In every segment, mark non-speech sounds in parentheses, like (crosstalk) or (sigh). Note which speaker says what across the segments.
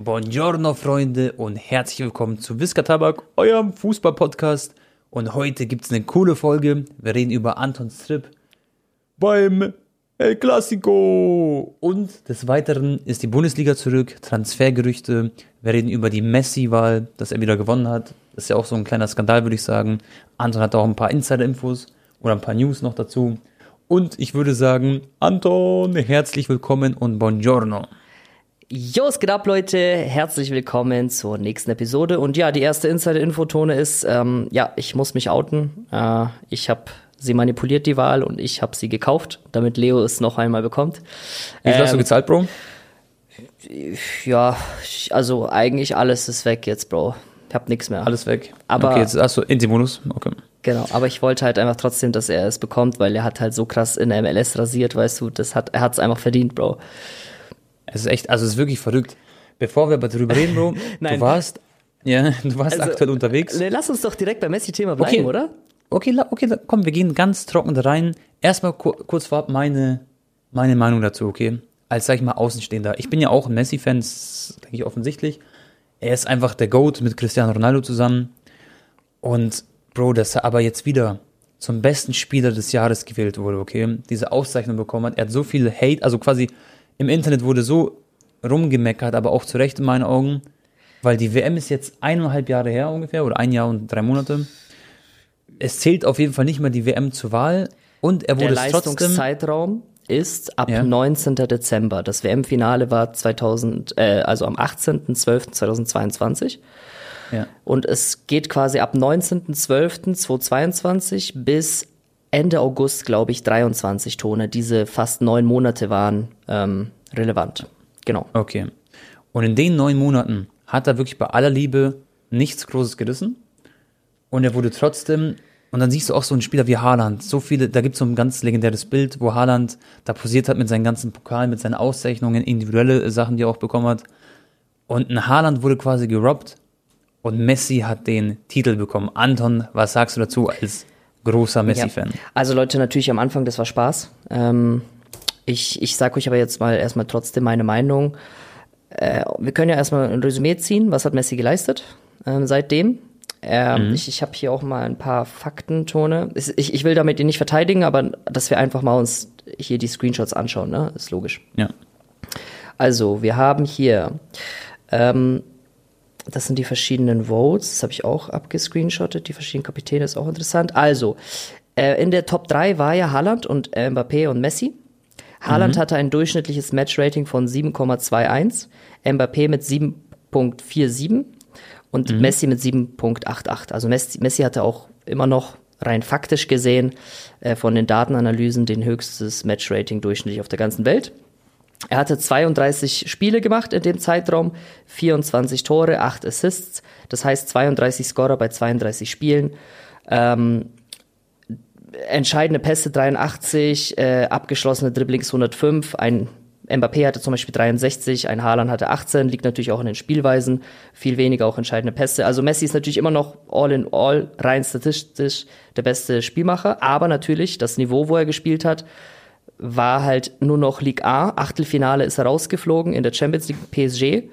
Speaker 1: Buongiorno, Freunde, und herzlich willkommen zu Visca Tabak, eurem Fußball-Podcast. Und heute gibt's eine coole Folge. Wir reden über Antons Trip beim El Clasico. Und des Weiteren ist die Bundesliga zurück, Transfergerüchte. Wir reden über die Messi-Wahl, dass er wieder gewonnen hat. Das ist ja auch so ein kleiner Skandal, würde ich sagen. Anton hat auch ein paar Insider-Infos oder ein paar News noch dazu. Und ich würde sagen, Anton, herzlich willkommen und Buongiorno.
Speaker 2: Jo, es geht ab, Leute. Herzlich willkommen zur nächsten Episode. Und ja, die erste Insider-Infotone ist, ähm, ja, ich muss mich outen. Äh, ich habe sie manipuliert, die Wahl, und ich habe sie gekauft, damit Leo es noch einmal bekommt.
Speaker 1: Wie viel hast du
Speaker 2: Ähm,
Speaker 1: gezahlt, Bro?
Speaker 2: Ja, also eigentlich alles ist weg jetzt, Bro. Ich hab nix mehr.
Speaker 1: Alles weg.
Speaker 2: Aber-
Speaker 1: okay, jetzt hast du Inti-Modus. Okay.
Speaker 2: Genau, aber ich wollte halt einfach trotzdem, dass er es bekommt, weil er hat halt so krass in der MLS rasiert, weißt du, das hat, er hat's einfach verdient, Bro.
Speaker 1: Es ist echt, also es ist wirklich verrückt. Bevor wir aber darüber reden, Bro, (laughs) du warst, ja, du warst
Speaker 2: Also,
Speaker 1: aktuell unterwegs.
Speaker 2: Ne, Lass uns doch direkt beim Messi-Thema bleiben,
Speaker 1: Okay.
Speaker 2: oder?
Speaker 1: Okay, okay, komm, wir gehen ganz trocken da rein. Erstmal ku kurz vorab meine, meine Meinung dazu, okay? Als, sag ich mal, Außenstehender. Ich bin ja auch ein Messi-Fan, denke ich, offensichtlich. Er ist einfach der GOAT mit Cristiano Ronaldo zusammen. Und, Bro, dass er aber jetzt wieder zum besten Spieler des Jahres gewählt wurde, okay? Diese Auszeichnung bekommen hat. Er hat so viel Hate, also quasi im Internet wurde so rumgemeckert, aber auch zu Recht in meinen Augen. Weil die WM ist jetzt eineinhalb Jahre her ungefähr, oder ein Jahr und drei Monate es zählt auf jeden Fall nicht mehr die WM zur Wahl und er
Speaker 2: Der
Speaker 1: wurde trotzdem.
Speaker 2: Leistungszeitraum ist ab
Speaker 1: Ja.
Speaker 2: 19. Dezember. Das WM-Finale war 2000, äh, also am 18.12.2022.
Speaker 1: Ja.
Speaker 2: Und es geht quasi ab 19.12.2022 bis Ende August, glaube ich, 23 Tone. Diese fast neun Monate waren ähm, relevant. Genau.
Speaker 1: Okay. Und in den neun Monaten hat er wirklich bei aller Liebe nichts Großes gerissen. Und er wurde trotzdem, und dann siehst du auch so einen Spieler wie Haaland, so viele, da gibt es so ein ganz legendäres Bild, wo Haaland da posiert hat mit seinen ganzen Pokalen, mit seinen Auszeichnungen, individuelle Sachen, die er auch bekommen hat. Und ein Haaland wurde quasi gerobbt und Messi hat den Titel bekommen. Anton, was sagst du dazu als großer Messi-Fan?
Speaker 2: Ja. Also Leute, natürlich am Anfang, das war Spaß. Ähm, ich, ich sag euch aber jetzt mal erstmal trotzdem meine Meinung. Äh, wir können ja erstmal ein Resümee ziehen, was hat Messi geleistet ähm, seitdem. Ähm, Ich, ich habe hier auch mal ein paar Faktentone. Ich, ich will damit ihn nicht verteidigen, aber dass wir einfach mal uns hier die Screenshots anschauen, ne? Ist logisch.
Speaker 1: Ja.
Speaker 2: Also, wir haben hier, ähm, das sind die verschiedenen Votes, das habe ich auch abgescreenshottet, die verschiedenen Kapitäne ist auch interessant. Also, äh, in der Top 3 war ja Haaland und äh, Mbappé und Messi. Haaland hatte ein durchschnittliches Matchrating von 7,21, Mbappé mit 7,47 und Messi mit 7,88. Also Messi, Messi hatte auch immer noch rein faktisch gesehen äh, von den Datenanalysen den höchstes Matchrating durchschnittlich auf der ganzen Welt. Er hatte 32 Spiele gemacht in dem Zeitraum, 24 Tore, 8 Assists, das heißt 32 Scorer bei 32 Spielen. Ähm, entscheidende Pässe 83, äh, abgeschlossene Dribblings 105, ein Mbappé hatte zum Beispiel 63, ein Haaland hatte 18, liegt natürlich auch in den Spielweisen, viel weniger auch entscheidende Pässe. Also Messi ist natürlich immer noch all in all rein statistisch der beste Spielmacher, aber natürlich das Niveau, wo er gespielt hat, war halt nur noch Ligue A. Achtelfinale ist er rausgeflogen in der Champions League PSG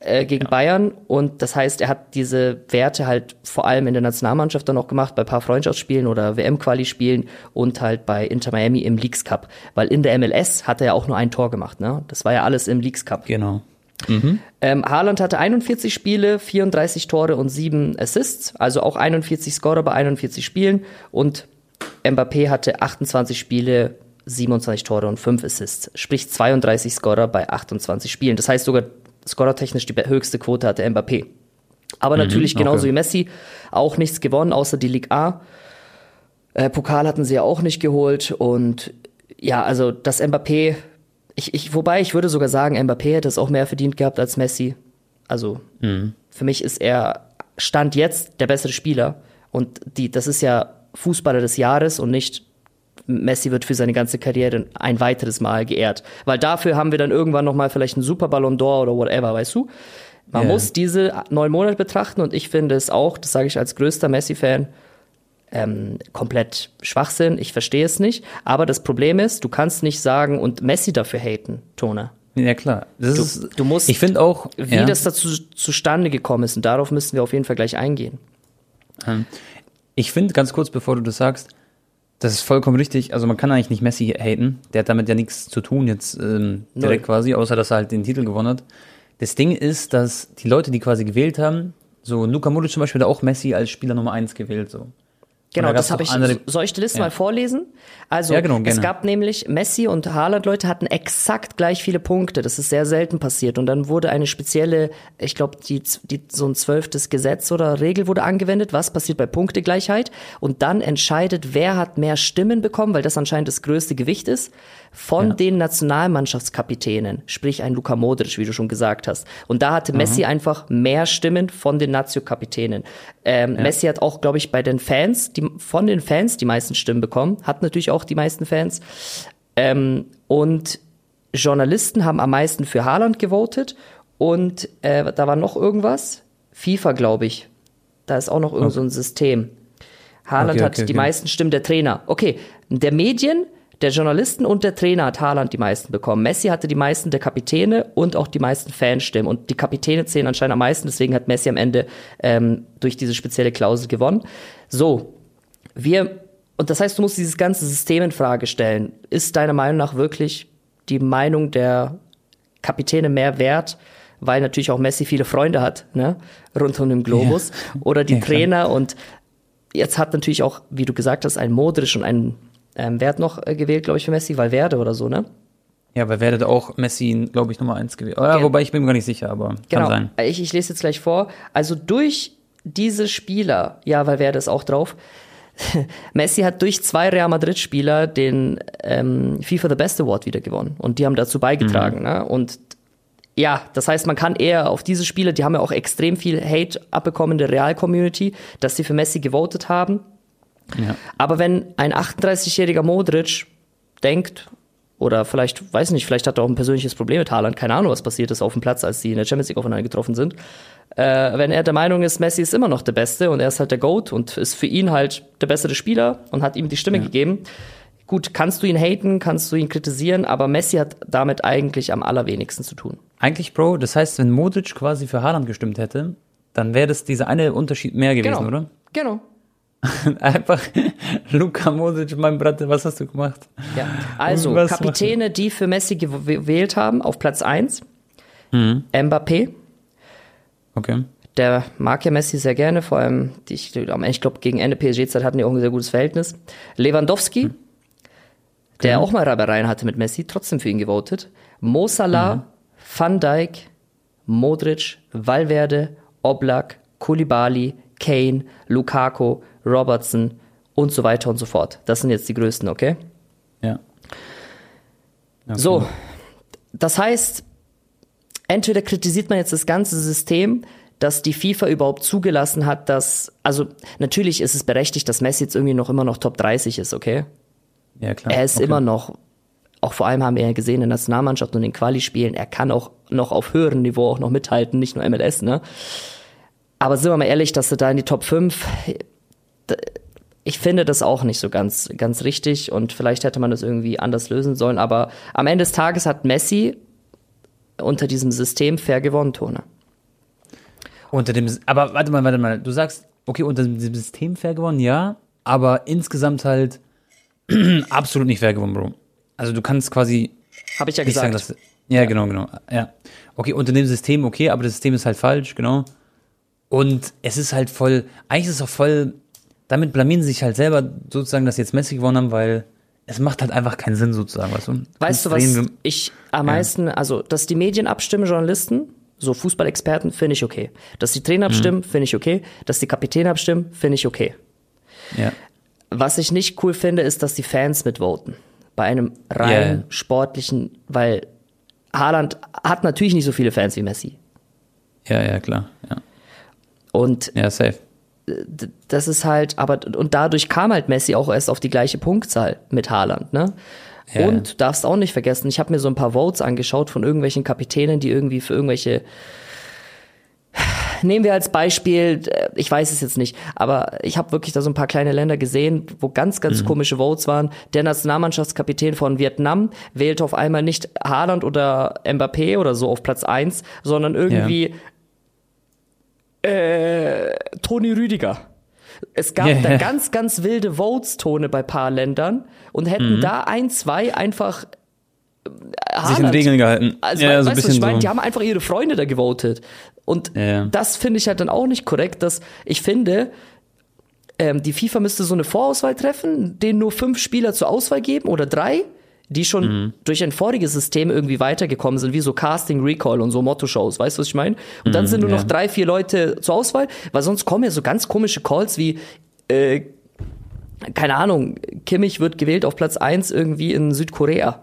Speaker 2: äh, gegen Bayern und das heißt, er hat diese Werte halt vor allem in der Nationalmannschaft dann auch gemacht, bei ein paar Freundschaftsspielen oder WM-Quali-Spielen und halt bei Inter Miami im Leagues Cup. Weil in der MLS hat er ja auch nur ein Tor gemacht, ne? Das war ja alles im Leagues Cup.
Speaker 1: Genau.
Speaker 2: Ähm, Haaland hatte 41 Spiele, 34 Tore und 7 Assists, also auch 41 Scorer bei 41 Spielen und Mbappé hatte 28 Spiele, 27 Tore und 5 Assists, sprich 32 Scorer bei 28 Spielen. Das heißt sogar scorertechnisch die höchste Quote hatte Mbappé. Aber natürlich genauso
Speaker 1: okay.
Speaker 2: wie Messi auch nichts gewonnen, außer die Ligue A. Äh, Pokal hatten sie ja auch nicht geholt und ja, also das Mbappé, ich, ich, wobei ich würde sogar sagen, Mbappé hätte es auch mehr verdient gehabt als Messi. Also für mich ist er Stand jetzt der bessere Spieler und die, das ist ja Fußballer des Jahres und nicht Messi wird für seine ganze Karriere ein weiteres Mal geehrt. Weil dafür haben wir dann irgendwann nochmal vielleicht einen Super Ballon d'Or oder whatever, weißt du? Man
Speaker 1: Ja.
Speaker 2: muss diese neun Monate betrachten und ich finde es auch, das sage ich als größter Messi-Fan, ähm, komplett Schwachsinn. Ich verstehe es nicht. Aber das Problem ist, du kannst nicht sagen und Messi dafür haten, Tone.
Speaker 1: Ja, klar. Das
Speaker 2: Du,
Speaker 1: ist,
Speaker 2: du musst,
Speaker 1: ich finde auch,
Speaker 2: wie
Speaker 1: ja,
Speaker 2: das dazu zustande gekommen ist. Und darauf müssen wir auf jeden Fall gleich eingehen.
Speaker 1: ich finde ganz kurz, bevor du das sagst, das ist vollkommen richtig. Also man kann eigentlich nicht Messi haten. Der hat damit ja nichts zu tun jetzt ähm, direkt
Speaker 2: Null.
Speaker 1: quasi, außer dass er halt den Titel gewonnen hat. Das Ding ist, dass die Leute, die quasi gewählt haben, so Luka Modric zum Beispiel hat auch Messi als Spieler Nummer eins gewählt, so.
Speaker 2: Genau,
Speaker 1: da
Speaker 2: das habe ich.
Speaker 1: andere-
Speaker 2: soll ich die Liste
Speaker 1: Ja.
Speaker 2: mal vorlesen? Also,
Speaker 1: Ja, genau,
Speaker 2: es gab nämlich Messi und Haaland Leute hatten exakt gleich viele Punkte. Das ist sehr selten passiert. Und dann wurde eine spezielle, ich glaube, die, die, so ein zwölftes Gesetz oder Regel wurde angewendet. Was passiert bei Punktegleichheit? Und dann entscheidet, wer hat mehr Stimmen bekommen, weil das anscheinend das größte Gewicht ist, von
Speaker 1: Ja.
Speaker 2: den Nationalmannschaftskapitänen. Sprich, ein Luka Modric, wie du schon gesagt hast. Und da hatte Messi einfach mehr Stimmen von den Nazio-Kapitänen. Ähm, Messi hat auch, glaube ich, bei den Fans, die, von den Fans die meisten Stimmen bekommen. Hat natürlich auch die meisten Fans. Ähm, und Journalisten haben am meisten für Haaland gewotet. Und äh, da war noch irgendwas. FIFA, glaube ich. Da ist auch noch irgend so ein System. Haaland
Speaker 1: Okay,
Speaker 2: hat
Speaker 1: okay,
Speaker 2: die
Speaker 1: okay.
Speaker 2: meisten Stimmen der Trainer. Okay, der Medien, der Journalisten und der Trainer hat Haaland die meisten bekommen. Messi hatte die meisten der Kapitäne und auch die meisten Fanstimmen. Und die Kapitäne zählen anscheinend am meisten, deswegen hat Messi am Ende ähm, durch diese spezielle Klausel gewonnen. So, wir, und das heißt, du musst dieses ganze System in Frage stellen. Ist deiner Meinung nach wirklich die Meinung der Kapitäne mehr wert? Weil natürlich auch Messi viele Freunde hat, ne? Rund um den Globus. Oder die
Speaker 1: Ja.
Speaker 2: Trainer und jetzt hat natürlich auch, wie du gesagt hast, ein Modric und ein ähm, wer hat noch äh, gewählt, glaube ich, für Messi? Valverde oder so, ne?
Speaker 1: Ja, weil werdet auch Messi, glaube ich, Nummer eins gewählt. Ja,
Speaker 2: Gen-
Speaker 1: wobei ich bin mir gar nicht sicher, aber
Speaker 2: Genau.
Speaker 1: kann sein.
Speaker 2: Ich, ich lese jetzt gleich vor. Also durch diese Spieler, ja, Valverde ist auch drauf. (laughs) Messi hat durch zwei Real Madrid-Spieler den ähm, FIFA The Best Award wieder gewonnen. Und die haben dazu beigetragen. Ne? Und ja, das heißt, man kann eher auf diese Spieler, die haben ja auch extrem viel Hate abbekommen der Real-Community, dass sie für Messi gewotet haben.
Speaker 1: Ja.
Speaker 2: Aber wenn ein 38-jähriger Modric denkt, oder vielleicht, weiß nicht, vielleicht hat er auch ein persönliches Problem mit Haaland, keine Ahnung, was passiert ist auf dem Platz, als sie in der Champions League aufeinander getroffen sind. Äh, wenn er der Meinung ist, Messi ist immer noch der Beste und er ist halt der GOAT und ist für ihn halt der bessere Spieler und hat ihm die Stimme gegeben. Gut, kannst du ihn haten, kannst du ihn kritisieren, aber Messi hat damit eigentlich am allerwenigsten zu tun.
Speaker 1: Eigentlich, Bro, das heißt, wenn Modric quasi für Haaland gestimmt hätte, dann wäre das dieser eine Unterschied mehr gewesen, oder?
Speaker 2: Genau. (laughs)
Speaker 1: Einfach, Luka Modric, mein Bruder, was hast du gemacht?
Speaker 2: Ja. Also,
Speaker 1: Was
Speaker 2: Kapitäne, die für Messi gew- gewählt haben, auf Platz 1. Mbappé,
Speaker 1: Okay.
Speaker 2: der mag ja Messi sehr gerne, vor allem, die- ich, ich glaube, gegen Ende PSG-Zeit hatten die auch ein sehr gutes Verhältnis. Lewandowski, der auch mal Reibereien hatte mit Messi, trotzdem für ihn gewotet. Mo Salah, Van Dijk, Modric, Valverde, Oblak, Koulibaly, Kane, Lukaku, Robertson und so weiter und so fort. Das sind jetzt die größten, okay?
Speaker 1: Ja. Okay.
Speaker 2: So, das heißt, entweder kritisiert man jetzt das ganze System, dass die FIFA überhaupt zugelassen hat, dass, also natürlich ist es berechtigt, dass Messi jetzt irgendwie noch immer noch Top 30 ist, okay?
Speaker 1: Ja, klar.
Speaker 2: Er ist
Speaker 1: okay.
Speaker 2: immer noch, auch vor allem haben wir ja gesehen in der Nationalmannschaft und in den Quali-Spielen, er kann auch noch auf höherem Niveau auch noch mithalten, nicht nur MLS, ne? Aber sind wir mal ehrlich, dass er da in die Top 5, d- ich finde das auch nicht so ganz, ganz richtig und vielleicht hätte man das irgendwie anders lösen sollen, aber am Ende des Tages hat Messi unter diesem System fair gewonnen, Tone.
Speaker 1: Unter dem, aber warte mal, warte mal. Du sagst, okay, unter dem System fair gewonnen, ja, aber insgesamt halt (clears throat) absolut nicht fair gewonnen, Bro. Also du kannst quasi
Speaker 2: Habe ich ja
Speaker 1: nicht sagen,
Speaker 2: gesagt.
Speaker 1: dass. Ja, genau, genau. Ja. Okay, unter dem System, okay, aber das System ist halt falsch, genau. Und es ist halt voll, eigentlich ist es auch voll, damit blamieren sie sich halt selber sozusagen, dass sie jetzt Messi gewonnen haben, weil es macht halt einfach keinen Sinn sozusagen, weißt du?
Speaker 2: Weißt du, was ich am meisten, also, dass die Medien abstimmen, Journalisten, so Fußballexperten, finde ich okay. Dass die Trainer abstimmen, finde ich okay. Dass die Kapitäne abstimmen, finde ich okay.
Speaker 1: Ja.
Speaker 2: Was ich nicht cool finde, ist, dass die Fans mitvoten. Bei einem rein
Speaker 1: Ja.
Speaker 2: sportlichen, weil Haaland hat natürlich nicht so viele Fans wie Messi.
Speaker 1: Ja, ja, klar. Ja,
Speaker 2: Und
Speaker 1: ja safe.
Speaker 2: Das ist halt, aber, und dadurch kam halt Messi auch erst auf die gleiche Punktzahl mit Haaland, ne?
Speaker 1: Ja,
Speaker 2: und du darfst auch nicht vergessen, ich habe mir so ein paar Votes angeschaut von irgendwelchen Kapitänen, die irgendwie für irgendwelche nehmen wir als Beispiel, ich weiß es jetzt nicht, aber ich habe wirklich da so ein paar kleine Länder gesehen, wo ganz, ganz
Speaker 1: Mhm.
Speaker 2: komische Votes waren. Der Nationalmannschaftskapitän von Vietnam wählte auf einmal nicht Haaland oder Mbappé oder so auf Platz eins, sondern irgendwie äh, Toni Rüdiger. Es gab
Speaker 1: Ja,
Speaker 2: da ganz, ganz wilde Votes-Tone bei paar Ländern und hätten da ein, zwei einfach äh,
Speaker 1: Sich an
Speaker 2: Haaland-
Speaker 1: Regeln gehalten.
Speaker 2: also,
Speaker 1: ja, so ein
Speaker 2: was ich
Speaker 1: bisschen
Speaker 2: meine?
Speaker 1: so.
Speaker 2: Die haben einfach ihre Freunde da gewotet. Und
Speaker 1: Ja.
Speaker 2: das finde ich halt dann auch nicht korrekt, dass ich finde, ähm, die FIFA müsste so eine Vorauswahl treffen, denen nur fünf Spieler zur Auswahl geben oder drei, die schon
Speaker 1: Mhm.
Speaker 2: durch ein voriges System irgendwie weitergekommen sind, wie so Casting, Recall und so Motto-Shows, weißt du, was ich meine? Und dann sind nur
Speaker 1: Mhm, ja.
Speaker 2: noch drei, vier Leute zur Auswahl, weil sonst kommen ja so ganz komische Calls wie, äh, keine Ahnung, Kimmich wird gewählt auf Platz eins irgendwie in Südkorea.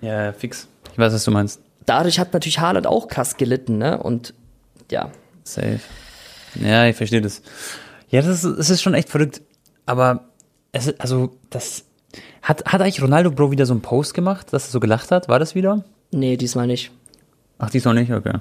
Speaker 1: Ja, fix. Ich weiß, was du meinst.
Speaker 2: Dadurch hat natürlich Haaland auch krass gelitten, ne? Und ja,
Speaker 1: Safe. Ja, ich verstehe das. Ja, das ist, das ist schon echt verrückt. Aber es ist, also, das. Hat, hat eigentlich Ronaldo Bro wieder so einen Post gemacht, dass er so gelacht hat? War das wieder?
Speaker 2: nee, diesmal nicht.
Speaker 1: Ach, diesmal nicht? Okay.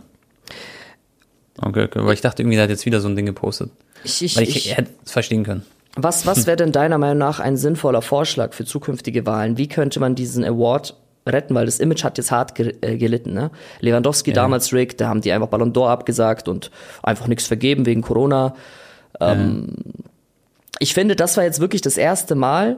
Speaker 1: Okay, okay. Weil ich dachte irgendwie, der hat jetzt wieder so ein Ding gepostet.
Speaker 2: Ich, ich,
Speaker 1: Weil ich,
Speaker 2: ich,
Speaker 1: hätte es verstehen können.
Speaker 2: Was, was wäre denn deiner Meinung nach ein sinnvoller Vorschlag für zukünftige Wahlen? Wie könnte man diesen Award retten? Weil das Image hat jetzt hart ge äh, gelitten. Ne? Lewandowski damals Rick, da haben die einfach Ballon d'Or abgesagt und einfach nichts vergeben wegen Corona. Ähm, Ich finde, das war jetzt wirklich das erste Mal,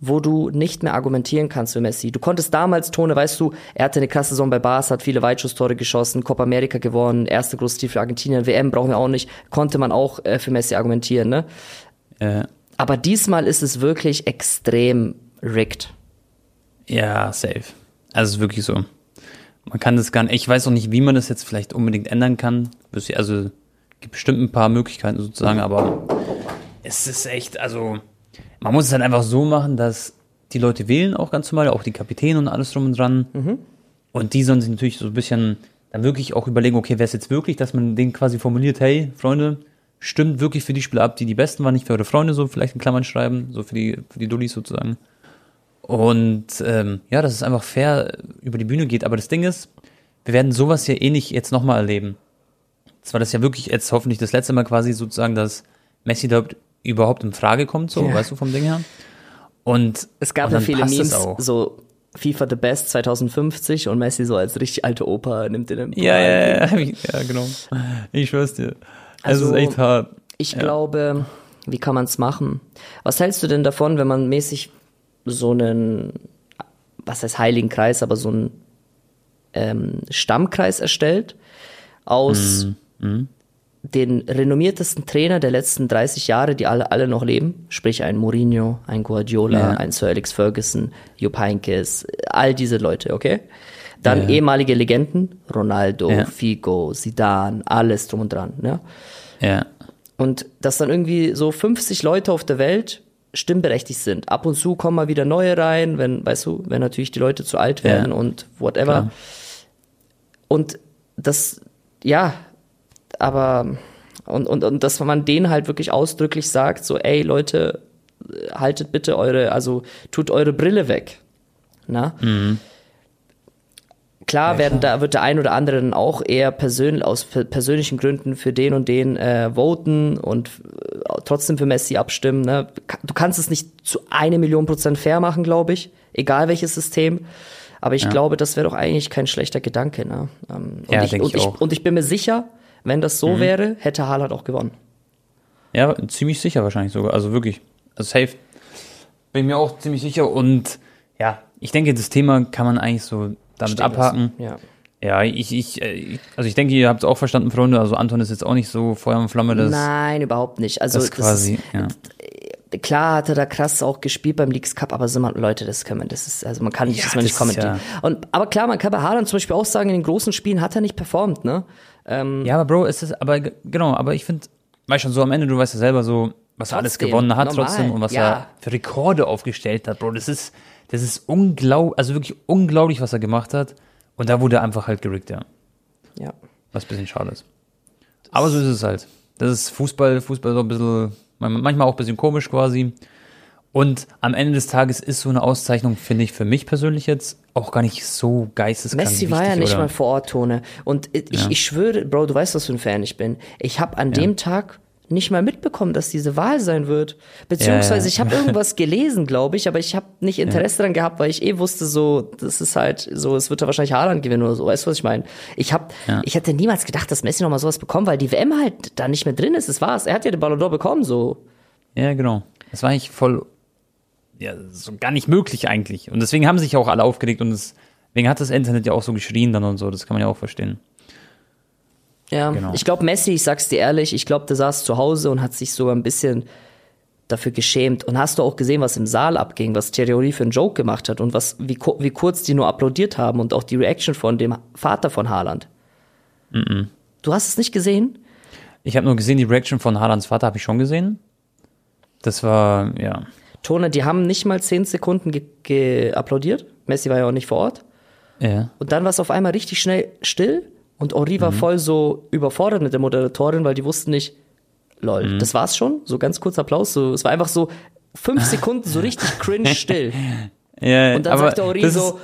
Speaker 2: wo du nicht mehr argumentieren kannst für Messi. Du konntest damals, Tone, weißt du, er hatte eine krasse Saison bei Barca, hat viele Weitschusstore geschossen, Copa America gewonnen, erste große Titel für Argentinien, WM brauchen wir auch nicht, konnte man auch äh, für Messi argumentieren, ne?
Speaker 1: Äh,
Speaker 2: Aber diesmal ist es wirklich extrem rigged.
Speaker 1: ja, safe. Also, es ist wirklich so. Man kann das gar nicht. Ich weiß auch nicht, wie man das jetzt vielleicht unbedingt ändern kann. Also, gibt bestimmt ein paar Möglichkeiten sozusagen, aber es ist echt, also, man muss es halt einfach so machen, dass die Leute wählen auch ganz normal, auch die Kapitäne und alles drum und dran. Und die sollen sich natürlich so ein bisschen dann wirklich auch überlegen, okay, wer ist jetzt wirklich, dass man den quasi formuliert, hey, Freunde, stimmt wirklich für die Spieler ab, die die besten waren, nicht für eure Freunde, so vielleicht in Klammern schreiben, so für die, für die Dullis sozusagen. Und ähm, ja, dass es einfach fair über die Bühne geht. Aber das Ding ist, wir werden sowas ja eh nicht jetzt nochmal erleben. Zwar das ja wirklich jetzt hoffentlich das letzte Mal quasi sozusagen, dass Messi da überhaupt in Frage kommt, so,
Speaker 2: Ja.
Speaker 1: weißt du, vom Ding her. Und
Speaker 2: Es gab
Speaker 1: und
Speaker 2: ja viele Memes, so FIFA The Best 2050 und Messi so als richtig alte Opa nimmt den
Speaker 1: Ja, ja, (laughs) ja, ja, ja, genau. Ich schwör's dir.
Speaker 2: Also,
Speaker 1: es ist echt hart.
Speaker 2: Ich glaube, wie kann man es machen? Was hältst du denn davon, wenn man mäßig so einen, was heißt Heiligen Kreis, aber so einen ähm, Stammkreis erstellt aus den renommiertesten Trainer der letzten 30 Jahre, die alle, alle noch leben, sprich ein Mourinho, ein Guardiola,
Speaker 1: Ja.
Speaker 2: ein Sir Alex Ferguson, Jupp Heynckes, all diese Leute, okay? Dann
Speaker 1: Ja.
Speaker 2: ehemalige Legenden, Ronaldo,
Speaker 1: Ja.
Speaker 2: Figo, Zidane, alles drum und dran, ne?
Speaker 1: Ja.
Speaker 2: Und dass dann irgendwie so 50 Leute auf der Welt stimmberechtigt sind. Ab und zu kommen mal wieder neue rein, wenn, weißt du, wenn natürlich die Leute zu alt werden und whatever.
Speaker 1: Klar.
Speaker 2: Und das, ja, aber, und, und, und dass man denen halt wirklich ausdrücklich sagt, so, ey Leute, haltet bitte eure, also tut eure Brille weg. Na? Klar,
Speaker 1: Ja,
Speaker 2: werden
Speaker 1: klar.
Speaker 2: da wird der ein oder andere dann auch eher persönlich aus per- persönlichen Gründen für den und den äh, voten und äh, trotzdem für Messi abstimmen. Ne? Du kannst es nicht zu eine Million Prozent fair machen, glaube ich, egal welches System. Aber ich glaube, das wäre doch eigentlich kein schlechter Gedanke. Ne? Ähm, und
Speaker 1: Ja,
Speaker 2: ich, und
Speaker 1: ich
Speaker 2: ich, und ich bin mir sicher, wenn das so wäre, hätte Haaland auch gewonnen.
Speaker 1: Ja, ziemlich sicher wahrscheinlich sogar. Also wirklich. Also safe. Bin mir auch ziemlich sicher. Und ja, ich denke, das Thema kann man eigentlich so damit
Speaker 2: Stehen
Speaker 1: abhaken.
Speaker 2: lassen. Ja.
Speaker 1: Ja, ich, ich, äh, also ich denke, ihr habt es auch verstanden, Freunde. Also Anton ist jetzt auch nicht so Feuer und Flamme. Das,
Speaker 2: Nein, überhaupt nicht. Also
Speaker 1: das
Speaker 2: das
Speaker 1: quasi, ja.
Speaker 2: ist, klar hat er da krass auch gespielt beim Leagues Cup, aber sind man, Leute, das kann man, das ist, also man kann nicht,
Speaker 1: Ja,
Speaker 2: das man nicht kommentieren. Und, aber klar, man kann bei Haaland zum Beispiel auch sagen, in den großen Spielen hat er nicht performt, ne?
Speaker 1: Ja, aber Bro, es ist, aber genau, aber ich finde, weißt schon, so am Ende, du weißt ja selber so, was er alles gewonnen hat
Speaker 2: normal,
Speaker 1: trotzdem und was
Speaker 2: ja.
Speaker 1: er für Rekorde aufgestellt hat, Bro. Das ist, das ist unglaublich, also wirklich unglaublich, was er gemacht hat. Und da wurde er einfach halt gerickt, ja.
Speaker 2: Ja.
Speaker 1: Was ein bisschen schade ist. Aber so ist es halt. Das ist Fußball, Fußball so ein bisschen, man- manchmal auch ein bisschen komisch quasi. Und am Ende des Tages ist so eine Auszeichnung, finde ich, für mich persönlich jetzt auch gar nicht so geisteskrank
Speaker 2: Messi war ja nicht
Speaker 1: oder?
Speaker 2: mal vor Ort, Tone. Und ich,
Speaker 1: Ja.
Speaker 2: ich schwöre, Bro, du weißt, was für ein Fan ich bin. Ich habe an dem Tag nicht mal mitbekommen, dass diese Wahl sein wird. Beziehungsweise
Speaker 1: Ja, ja.
Speaker 2: ich habe irgendwas gelesen, glaube ich, aber ich habe nicht Interesse daran gehabt, weil ich eh wusste, so, das ist halt so, es wird ja wahrscheinlich Haaland gewinnen oder so. Weißt du, was ich meine? Ich habe,
Speaker 1: Ja.
Speaker 2: ich hätte niemals gedacht, dass Messi noch mal sowas bekommt, weil die WM halt da nicht mehr drin ist. Das war's. Er hat ja den Ballon d'Or bekommen, so.
Speaker 1: Ja, genau. Das war eigentlich voll, ja, so gar nicht möglich eigentlich. Und deswegen haben sich auch alle aufgeregt und deswegen hat das Internet ja auch so geschrien dann und so. Das kann man ja auch verstehen.
Speaker 2: Ja,
Speaker 1: Genau.
Speaker 2: ich glaube, Messi, ich sag's dir ehrlich, ich glaube, der saß zu Hause und hat sich sogar ein bisschen dafür geschämt. Und hast du auch gesehen, was im Saal abging, was Thierry für einen Joke gemacht hat und was, wie, wie kurz die nur applaudiert haben und auch die Reaction von dem Vater von Haaland. Du hast es nicht gesehen?
Speaker 1: Ich habe nur gesehen, die Reaction von Haalands Vater habe ich schon gesehen. Das war, ja.
Speaker 2: Tone, die haben nicht mal zehn Sekunden ge ge applaudiert. Messi war ja auch nicht vor Ort.
Speaker 1: Ja.
Speaker 2: Und dann war es auf einmal richtig schnell still und Henri war voll so überfordert mit der Moderatorin, weil die wussten nicht, lol, das war's schon? So ganz kurz Applaus. So, es war einfach so fünf (laughs) Sekunden so richtig cringe still.
Speaker 1: ja
Speaker 2: Und dann sagt Henri
Speaker 1: das
Speaker 2: so,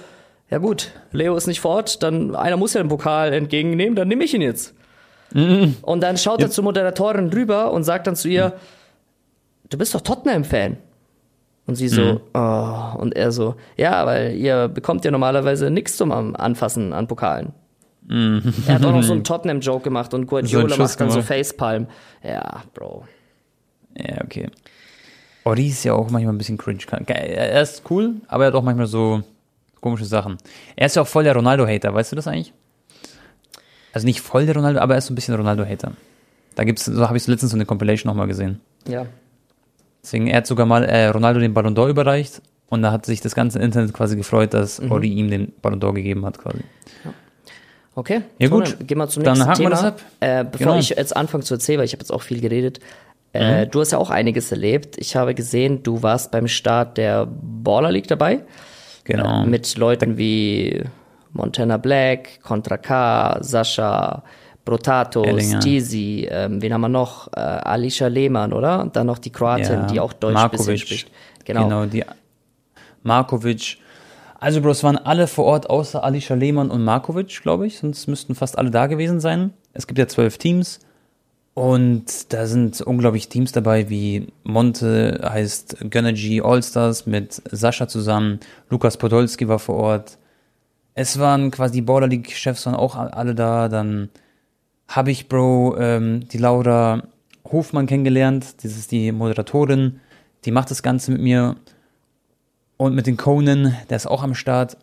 Speaker 2: ja gut, Leo ist nicht vor Ort, dann einer muss ja den Pokal entgegennehmen, dann nehme ich ihn jetzt.
Speaker 1: Mhm.
Speaker 2: Und dann schaut er zur Moderatorin rüber und sagt dann zu ihr, du bist doch Tottenham-Fan. Und sie so,
Speaker 1: Mhm.
Speaker 2: oh, und er so, ja, weil ihr bekommt ja normalerweise nichts zum Anfassen an Pokalen. Er hat auch noch so einen (laughs) Tottenham-Joke gemacht und Guardiola
Speaker 1: Mhm.
Speaker 2: Macht dann so. Facepalm. Ja, Bro.
Speaker 1: Ja, okay. Ori ist ja auch manchmal ein bisschen cringe. Er ist cool, aber er hat auch manchmal so komische Sachen. Er ist ja auch voll der Ronaldo-Hater, weißt du das eigentlich? Also nicht voll der Ronaldo, aber er ist so ein bisschen Ronaldo-Hater. Da gibt's, so habe ich letztens so eine Compilation nochmal gesehen.
Speaker 2: Ja.
Speaker 1: Deswegen, er hat sogar mal äh, Ronaldo den Ballon d'Or überreicht und da hat sich das ganze Internet quasi gefreut, dass
Speaker 2: Mhm.
Speaker 1: Ori ihm den Ballon d'Or gegeben hat quasi.
Speaker 2: Okay.
Speaker 1: Ja,
Speaker 2: Tone,
Speaker 1: gut.
Speaker 2: Gehen wir zum
Speaker 1: Dann
Speaker 2: nächsten
Speaker 1: wir
Speaker 2: Thema.
Speaker 1: das ab.
Speaker 2: Äh, bevor
Speaker 1: Genau. Mhm.
Speaker 2: ich jetzt anfange zu erzählen, weil ich habe jetzt auch viel geredet. Äh, Du hast ja auch einiges erlebt. Ich habe gesehen, du warst beim Start der Baller League dabei.
Speaker 1: Genau.
Speaker 2: Äh, mit Leuten wie Montana Black, Contra K, Sascha, Brotato,
Speaker 1: Ellinger.
Speaker 2: Steezy, ähm, wen haben wir noch? Äh, Alicia Lehmann, oder? Und dann noch die Kroatin,
Speaker 1: Ja,
Speaker 2: die auch Deutsch bisschen
Speaker 1: Markovic.
Speaker 2: spricht. Genau.
Speaker 1: Genau, die Markovic. Also, Bro, es waren alle vor Ort, außer Alicia Lehmann und Markovic, glaube ich. Sonst müssten fast alle da gewesen sein. Es gibt ja zwölf Teams. Und da sind unglaublich Teams dabei, wie Monte heißt Gönnergy Allstars mit Sascha zusammen. Lukas Podolski war vor Ort. Es waren quasi die Border League-Chefs waren auch alle da. Dann habe ich, Bro, ähm, die Laura Hofmann kennengelernt. Das ist die Moderatorin. Die macht das Ganze mit mir. Und mit den Conan, der ist auch am Start.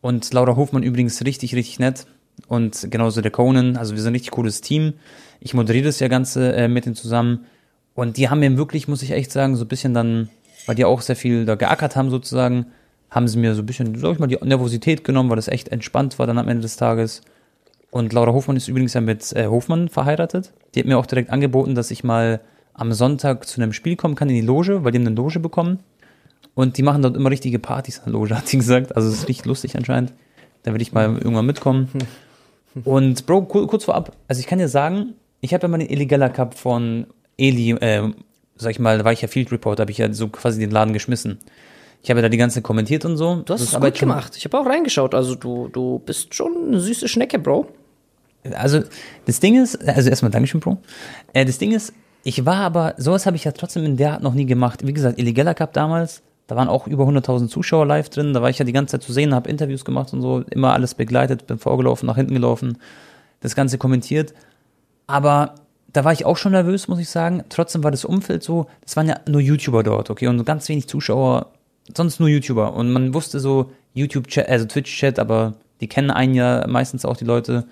Speaker 1: Und Laura Hofmann übrigens richtig, richtig nett. Und genauso der Conan. Also wir sind ein richtig cooles Team. Ich moderiere das ja Ganze äh, mit denen zusammen. Und die haben mir wirklich, muss ich echt sagen, so ein bisschen dann, weil die auch sehr viel da geackert haben sozusagen, haben sie mir so ein bisschen, sag ich mal, die Nervosität genommen, weil das echt entspannt war dann am Ende des Tages. Und Laura Hofmann ist übrigens ja mit äh, Hofmann verheiratet. Die hat mir auch direkt angeboten, dass ich mal am Sonntag zu einem Spiel kommen kann in die Loge, weil die haben eine Loge bekommen. Und die machen dort immer richtige Partys in der Loge, (laughs) hat sie gesagt. Also es ist richtig lustig anscheinend. Da werde ich mal irgendwann mitkommen. Und Bro, kur- kurz vorab, also ich kann dir sagen, ich habe ja mal den Illegaler Cup von Eli, äh, sag ich mal, da war ich ja Field Reporter, habe ich ja so quasi den Laden geschmissen. Ich habe ja da die ganze kommentiert und so.
Speaker 2: Du hast es gut gemacht. Ich habe auch reingeschaut. Also du, du bist schon eine süße Schnecke, Bro.
Speaker 1: Also, das Ding ist, also erstmal Dankeschön, Bro. Äh, das Ding ist, ich war aber, sowas habe ich ja trotzdem in der Art noch nie gemacht. Wie gesagt, Illegaler Cup damals, da waren auch über 100.000 Zuschauer live drin, da war ich ja die ganze Zeit zu sehen, habe Interviews gemacht und so, immer alles begleitet, bin vorgelaufen, nach hinten gelaufen, das Ganze kommentiert. Aber da war ich auch schon nervös, muss ich sagen. Trotzdem war das Umfeld so, das waren ja nur YouTuber dort, okay, und ganz wenig Zuschauer, sonst nur YouTuber. Und man wusste so, YouTube-Chat, also Twitch-Chat, aber die kennen einen ja meistens auch die Leute.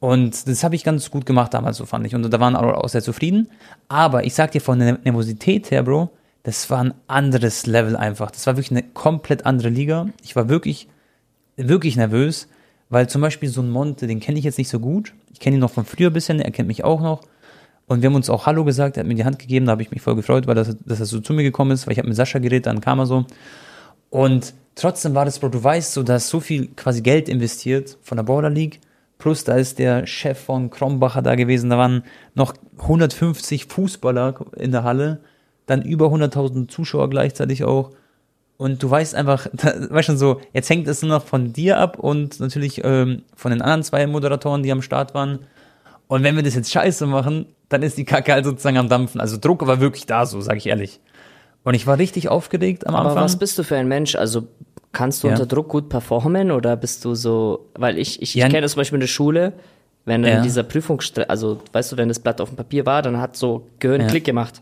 Speaker 1: Und das habe ich ganz gut gemacht damals, so fand ich. Und da waren alle auch sehr zufrieden. Aber ich sag dir von der Nervosität her, Bro, das war ein anderes Level einfach. Das war wirklich eine komplett andere Liga. Ich war wirklich, wirklich nervös, weil zum Beispiel so ein Monte, den kenne ich jetzt nicht so gut. Ich kenne ihn noch von früher ein bisschen, er kennt mich auch noch. Und wir haben uns auch Hallo gesagt, er hat mir die Hand gegeben, da habe ich mich voll gefreut, weil das, dass er so zu mir gekommen ist, weil ich habe mit Sascha geredet, dann kam er so. Und trotzdem war das, Bro, du weißt so, da ist so viel quasi Geld investiert von der Border League. Plus, da ist der Chef von Krombacher da gewesen. Da waren noch 150 Fußballer in der Halle. dann über 100.000 Zuschauer gleichzeitig auch. Und du weißt einfach, (laughs) da, weißt schon so, jetzt hängt es nur noch von dir ab und natürlich ähm, von den anderen zwei Moderatoren, die am Start waren. Und wenn wir das jetzt scheiße machen, dann ist die Kacke halt sozusagen am Dampfen. Also Druck war wirklich da, so sage ich ehrlich. Und ich war richtig aufgeregt am
Speaker 2: Aber
Speaker 1: Anfang.
Speaker 2: was bist du für ein Mensch? Also kannst du
Speaker 1: Ja.
Speaker 2: unter Druck gut performen oder bist du so, weil ich, ich,
Speaker 1: Ja,
Speaker 2: ich kenne das zum Beispiel in der Schule, wenn dann
Speaker 1: Ja.
Speaker 2: dieser Prüfungsstress, also weißt du, wenn das Blatt auf dem Papier war, dann hat so Gehirn
Speaker 1: Ja.
Speaker 2: Klick gemacht.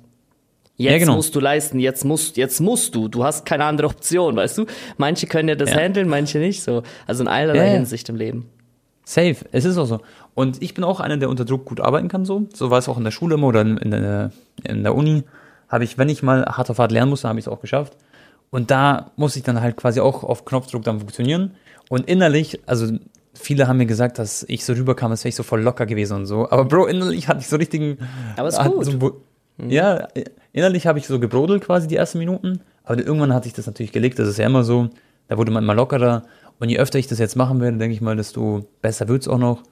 Speaker 2: Jetzt
Speaker 1: Ja, genau.
Speaker 2: musst du leisten, jetzt musst, jetzt musst du, du hast keine andere Option, weißt du? Manche können ja das handeln, manche nicht so. Also in allerlei. Hinsicht im Leben.
Speaker 1: Safe, es ist auch so. Und ich bin auch einer, der unter Druck gut arbeiten kann, so. So war es auch in der Schule immer oder in, in, der, in der Uni. Habe ich, wenn ich mal hart auf hart lernen musste, habe ich es auch geschafft. Und da muss ich dann halt quasi auch auf Knopfdruck dann funktionieren. Und innerlich, also viele haben mir gesagt, dass ich so rüberkam, als wäre ich so voll locker gewesen und so. Aber Bro, innerlich hatte ich so richtigen.
Speaker 2: Aber ist gut.
Speaker 1: So, wo- Ja, innerlich habe ich so gebrodelt quasi die ersten Minuten. Aber irgendwann hatte ich das natürlich gelegt, das ist ja immer so. Da wurde man immer lockerer. Und je öfter ich das jetzt machen werde, denke ich mal, desto besser wird's auch noch.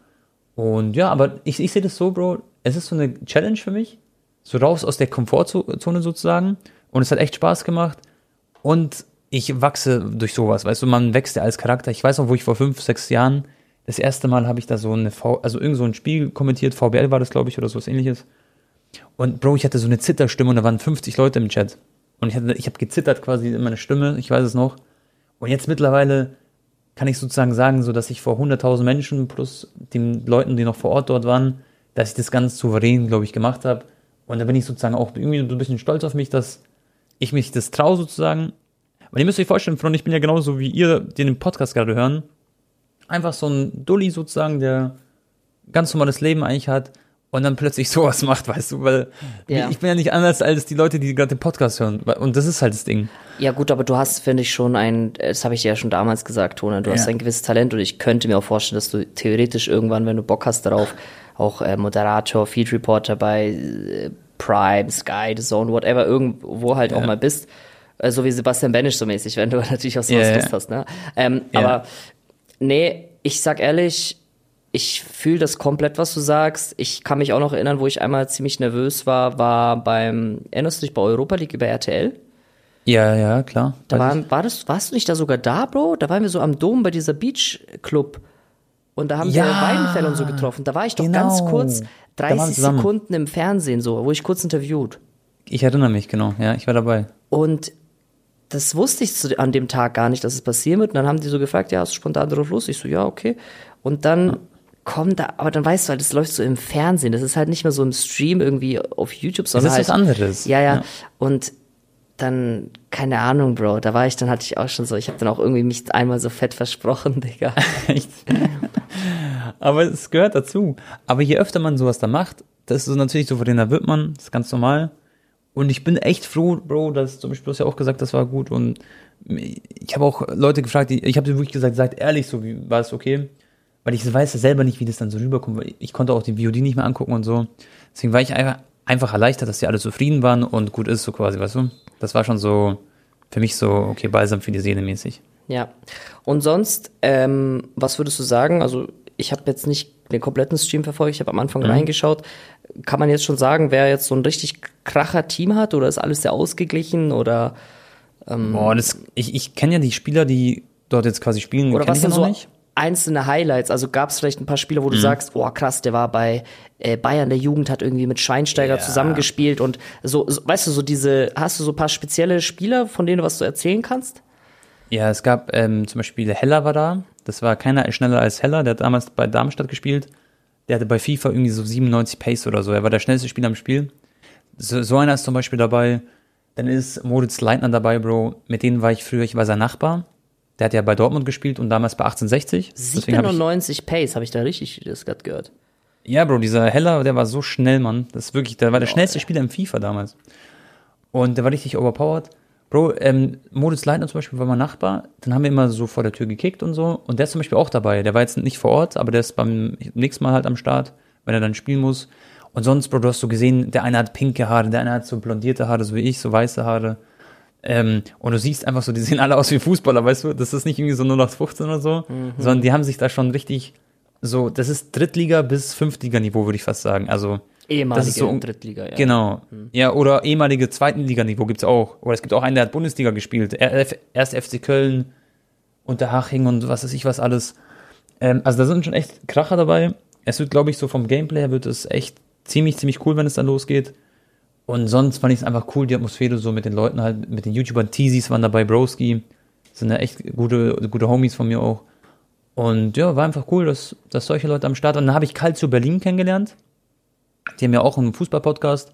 Speaker 1: Und ja, aber ich, ich sehe das so, Bro, es ist so eine Challenge für mich. So raus aus der Komfortzone sozusagen. Und es hat echt Spaß gemacht. Und ich wachse durch sowas, weißt du, man wächst ja als Charakter. Ich weiß noch, wo ich vor fünf, sechs Jahren das erste Mal habe ich da so eine V, also irgend so ein Spiel kommentiert, VBL war das, glaube ich, oder sowas ähnliches. Und Bro, ich hatte so eine Zitterstimme und da waren 50 Leute im Chat. Und ich ich habe gezittert quasi in meiner Stimme, ich weiß es noch. Und jetzt mittlerweile kann ich sozusagen sagen, so dass ich vor 100.000 Menschen plus den Leuten, die noch vor Ort dort waren, dass ich das ganz souverän, glaube ich, gemacht habe. Und da bin ich sozusagen auch irgendwie ein bisschen stolz auf mich, dass ich mich das traue sozusagen. Weil ihr müsst euch vorstellen, Freunde, ich bin ja genauso wie ihr, die den Podcast gerade hören. Einfach so ein Dulli sozusagen, der ganz normales Leben eigentlich hat und dann plötzlich (laughs) sowas macht, weißt du, weil
Speaker 2: Ja.
Speaker 1: ich bin ja nicht anders als die Leute, die gerade den Podcast hören. Und das ist halt das Ding.
Speaker 2: Ja gut, aber du hast, finde ich, schon ein, das habe ich dir ja schon damals gesagt, Tona, du hast
Speaker 1: Ja.
Speaker 2: ein gewisses Talent und ich könnte mir auch vorstellen, dass du theoretisch irgendwann, wenn du Bock hast darauf, auch äh, Moderator, Feed Reporter bei äh, Prime, Sky, The Zone, whatever, irgendwo halt auch
Speaker 1: Ja.
Speaker 2: mal bist. Äh, so wie Sebastian Benisch so mäßig, (laughs) wenn du natürlich auch sowas
Speaker 1: ja.
Speaker 2: Lust hast, ne? Ähm. Aber nee, ich sag ehrlich, ich fühle das komplett, was du sagst. Ich kann mich auch noch erinnern, wo ich einmal ziemlich nervös war, war beim, erinnerst du dich bei Europa League über RTL?
Speaker 1: Ja, ja, klar.
Speaker 2: Da
Speaker 1: Weiß
Speaker 2: war, das, warst du nicht da sogar da, Bro? Da waren wir so am Dom bei dieser Beach Club. Und da haben wir
Speaker 1: Ja,
Speaker 2: Weidenfell und so getroffen. Da war ich doch
Speaker 1: genau.
Speaker 2: ganz kurz,
Speaker 1: Da waren wir
Speaker 2: 30
Speaker 1: zusammen.
Speaker 2: Sekunden im Fernsehen so, wo ich kurz interviewt.
Speaker 1: ich. erinnere mich, genau. Ja, ich war dabei.
Speaker 2: Und das wusste ich zu, an dem Tag gar nicht, dass es passieren wird. Und dann haben die so gefragt, ja, hast du spontan drauf Lust? Ich so, ja, okay. Und dann kommen da, aber dann weißt du halt, das läuft so im Fernsehen. Das ist halt nicht mehr so im Stream irgendwie auf YouTube,
Speaker 1: Das
Speaker 2: sondern
Speaker 1: ist
Speaker 2: halt,
Speaker 1: was anderes.
Speaker 2: Ja, ja. Und dann, keine Ahnung, Bro, da war ich, dann hatte ich auch schon so, ich habe dann auch irgendwie mich einmal so fett versprochen, (laughs) Digga.
Speaker 1: Echt. Aber es gehört dazu. Aber je öfter man sowas da macht, desto natürlich souveräner wird man. Das ist ganz normal. Und ich bin echt froh, Bro, dass zum Beispiel du hast ja auch gesagt, das war gut. Und ich habe auch Leute gefragt, die, ich habe dir wirklich gesagt, seid ehrlich, so wie war es okay. Weil ich weiß ja selber nicht, wie das dann so rüberkommt. weil Ich konnte auch die VOD nicht mehr angucken und so. Deswegen war ich einfach, einfach erleichtert, dass die alle zufrieden waren und gut ist, so quasi, weißt du? Das war schon so für mich so, okay, balsam für die Seele mäßig.
Speaker 2: Ja. Und sonst, ähm, was würdest du sagen? Also, ich habe jetzt nicht den kompletten Stream verfolgt, ich habe am Anfang reingeschaut. Kann man jetzt schon sagen, wer jetzt so ein richtig kracher Team hat oder ist alles sehr ausgeglichen oder
Speaker 1: Boah, das, ich, ich kenne ja die Spieler, die dort jetzt quasi spielen,
Speaker 2: oder was
Speaker 1: ich ja
Speaker 2: sind
Speaker 1: noch
Speaker 2: so
Speaker 1: nicht.
Speaker 2: Einzelne Highlights? Also gab es vielleicht ein paar Spieler, wo
Speaker 1: Mhm.
Speaker 2: du sagst, oh krass, der war bei äh, Bayern der Jugend, hat irgendwie mit Schweinsteiger
Speaker 1: Ja.
Speaker 2: zusammengespielt und so, so, weißt du, so diese, hast du so ein paar spezielle Spieler, von denen du was du erzählen kannst?
Speaker 1: Ja, es gab ähm, zum Beispiel Heller war da. Das war keiner schneller als Heller. Der hat damals bei Darmstadt gespielt. Der hatte bei FIFA irgendwie so 97 Pace oder so. Er war der schnellste Spieler im Spiel. So, so einer ist zum Beispiel dabei. Dann ist Moritz Leitner dabei, Bro. Mit denen war ich früher, ich war sein Nachbar. Der hat ja bei Dortmund gespielt und damals bei 1860. Deswegen hab ich,
Speaker 2: 97 Pace, habe ich da richtig das gerade gehört.
Speaker 1: ja, Bro, dieser Heller, der war so schnell, Mann. Das ist wirklich, der war der schnellste Spieler im FIFA damals. Und der war richtig overpowered. Bro, ähm, Moritz Leitner zum Beispiel war mein Nachbar. Dann haben wir immer so vor der Tür gekickt und so. Und der ist zum Beispiel auch dabei. Der war jetzt nicht vor Ort, aber der ist beim nächsten Mal halt am Start, wenn er dann spielen muss. Und sonst, Bro, du hast so gesehen, der eine hat pinke Haare, der eine hat so blondierte Haare, so wie ich, so weiße Haare. Ähm, und du siehst einfach so, die sehen alle aus wie Fußballer, weißt du? Das ist nicht irgendwie so 0815 oder so, sondern die haben sich da schon richtig so, das ist Drittliga bis Fünftliga-Niveau, würde ich fast sagen. Also,
Speaker 2: Ehemalige
Speaker 1: das ist so,
Speaker 2: Drittliga, ja.
Speaker 1: Genau. Ja, oder ehemalige zweiten Liga-Niveau gibt's auch. Oder es gibt auch einen, der hat Bundesliga gespielt. Er- Erst FC Köln, Unterhaching und was weiß ich was alles. Ähm, also da sind schon echt Kracher dabei. Es wird, glaube ich, so vom Gameplay her wird es echt ziemlich, ziemlich cool, wenn es dann losgeht. Und sonst fand ich es einfach cool, die Atmosphäre so mit den Leuten halt, mit den YouTubern. Teasies waren dabei, Broski. Sind ja echt gute, gute Homies von mir auch. Und ja, war einfach cool, dass, dass solche Leute am Start. Und dann habe ich Calcio Berlin kennengelernt. Die haben ja auch einen Fußball-Podcast.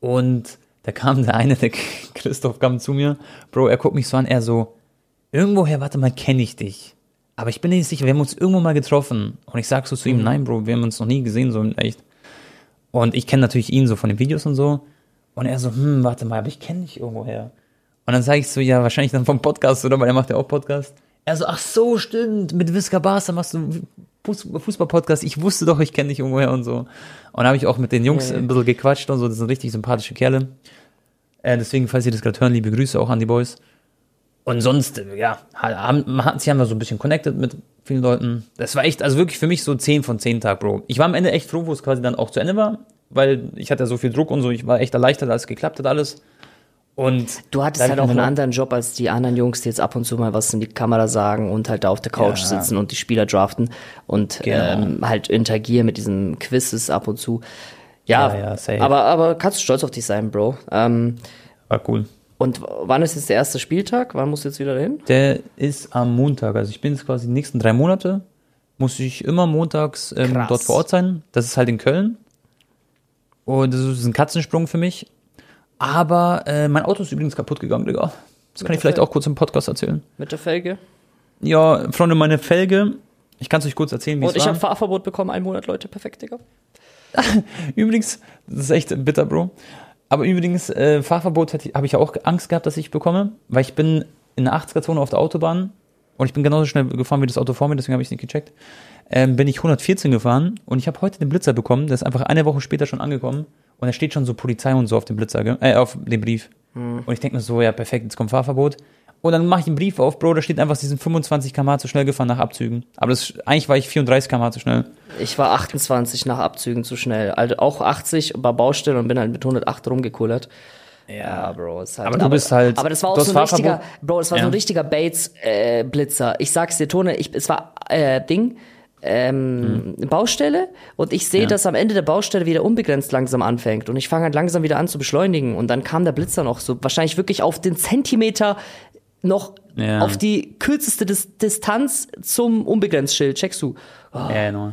Speaker 1: Und da kam der eine, der (laughs) Christoph kam zu mir. Bro, er guckt mich so an, er so, irgendwoher, warte mal, kenne ich dich. Aber ich bin nicht sicher, wir haben uns irgendwo mal getroffen. Und ich sag so zu ihm, nein, Bro, wir haben uns noch nie gesehen, so echt. Und ich kenne natürlich ihn so von den Videos und so. Und er so, hm, warte mal, aber ich kenne dich irgendwoher. Und dann sage ich so, ja, wahrscheinlich dann vom Podcast, oder? Weil er macht ja auch Podcast. Er so, ach so, stimmt, mit Visca Barca machst du Fuß- Fußball-Podcast. Ich wusste doch, ich kenne dich irgendwoher und so. Und da habe ich auch mit den Jungs
Speaker 2: ja.
Speaker 1: ein bisschen gequatscht und so. Das sind richtig sympathische Kerle. Äh, deswegen, falls ihr das gerade hören, liebe Grüße auch an die Boys. Und sonst, ja, haben, sich haben wir so ein bisschen connected mit vielen Leuten. Das war echt, also wirklich für mich so 10 von 10 Tag, Bro. Ich war am Ende echt froh, wo es quasi dann auch zu Ende war, weil ich hatte ja so viel Druck und so. Ich war echt erleichtert, als es geklappt hat alles. Und
Speaker 2: Du hattest halt auch einen anderen Job als die anderen Jungs, die jetzt ab und zu mal was in die Kamera sagen und halt da auf der Couch
Speaker 1: Ja.
Speaker 2: sitzen und die Spieler draften und
Speaker 1: Genau.
Speaker 2: ähm, halt interagieren mit diesen Quizzes ab und zu. Ja,
Speaker 1: Ja, ja, safe.
Speaker 2: aber, aber kannst du stolz auf dich sein, Bro. Ähm,
Speaker 1: war cool.
Speaker 2: und wann ist jetzt der erste Spieltag? Wann musst du jetzt wieder hin?
Speaker 1: Der ist am Montag. Also ich bin jetzt quasi die nächsten drei Monate. Muss ich immer montags ähm, dort vor Ort sein. Das ist halt in Köln. Und das ist ein Katzensprung für mich. Aber äh, mein Auto ist übrigens kaputt gegangen, Digga. Das kann ich vielleicht auch kurz im Podcast erzählen.
Speaker 2: Mit der Felge?
Speaker 1: Ja, Freunde, meine Felge. Ich kann es euch kurz erzählen, wie
Speaker 2: Und
Speaker 1: es
Speaker 2: ich
Speaker 1: war.
Speaker 2: habe Fahrverbot bekommen, einen Monat, Leute. Perfekt, Digga. (laughs)
Speaker 1: Übrigens, das ist echt bitter, Bro. Aber übrigens, äh, Fahrverbot habe ich ja auch Angst gehabt, dass ich bekomme, weil ich bin in der 80er-Zone auf der Autobahn und ich bin genauso schnell gefahren wie das Auto vor mir, deswegen habe ich es nicht gecheckt. Ähm, bin ich 114 gefahren und ich habe heute den Blitzer bekommen, der ist einfach eine Woche später schon angekommen und da steht schon so Polizei und so auf dem Blitzer, äh, auf dem Brief. Und ich denke mir so, ja perfekt, jetzt kommt Fahrverbot. Und dann mache ich einen Brief auf, Bro, da steht einfach, sie sind 25 km zu schnell gefahren nach Abzügen. Aber das, eigentlich war ich 34 km zu schnell.
Speaker 2: Ich war 28 nach Abzügen zu schnell. Also auch 80 bei Baustelle und bin halt mit 108 rumgekullert. Ja, Bro, ist halt,
Speaker 1: Aber du bist halt-
Speaker 2: Aber das war auch so ein richtiger,
Speaker 1: Fahrverbot.
Speaker 2: Bro, das war so ein
Speaker 1: Ja.
Speaker 2: richtiger Bates-Blitzer. ich sag's dir, Tone, ich, es war äh, Ding, ähm, Baustelle und ich sehe,
Speaker 1: Hm. Ja.
Speaker 2: dass am Ende der Baustelle wieder unbegrenzt langsam anfängt und ich fange halt langsam wieder an zu beschleunigen und dann kam der Blitzer noch so wahrscheinlich wirklich auf den Zentimeter noch
Speaker 1: Ja.
Speaker 2: auf die kürzeste Dis Distanz zum Unbegrenztschild. Checkst du?
Speaker 1: Ja, genau.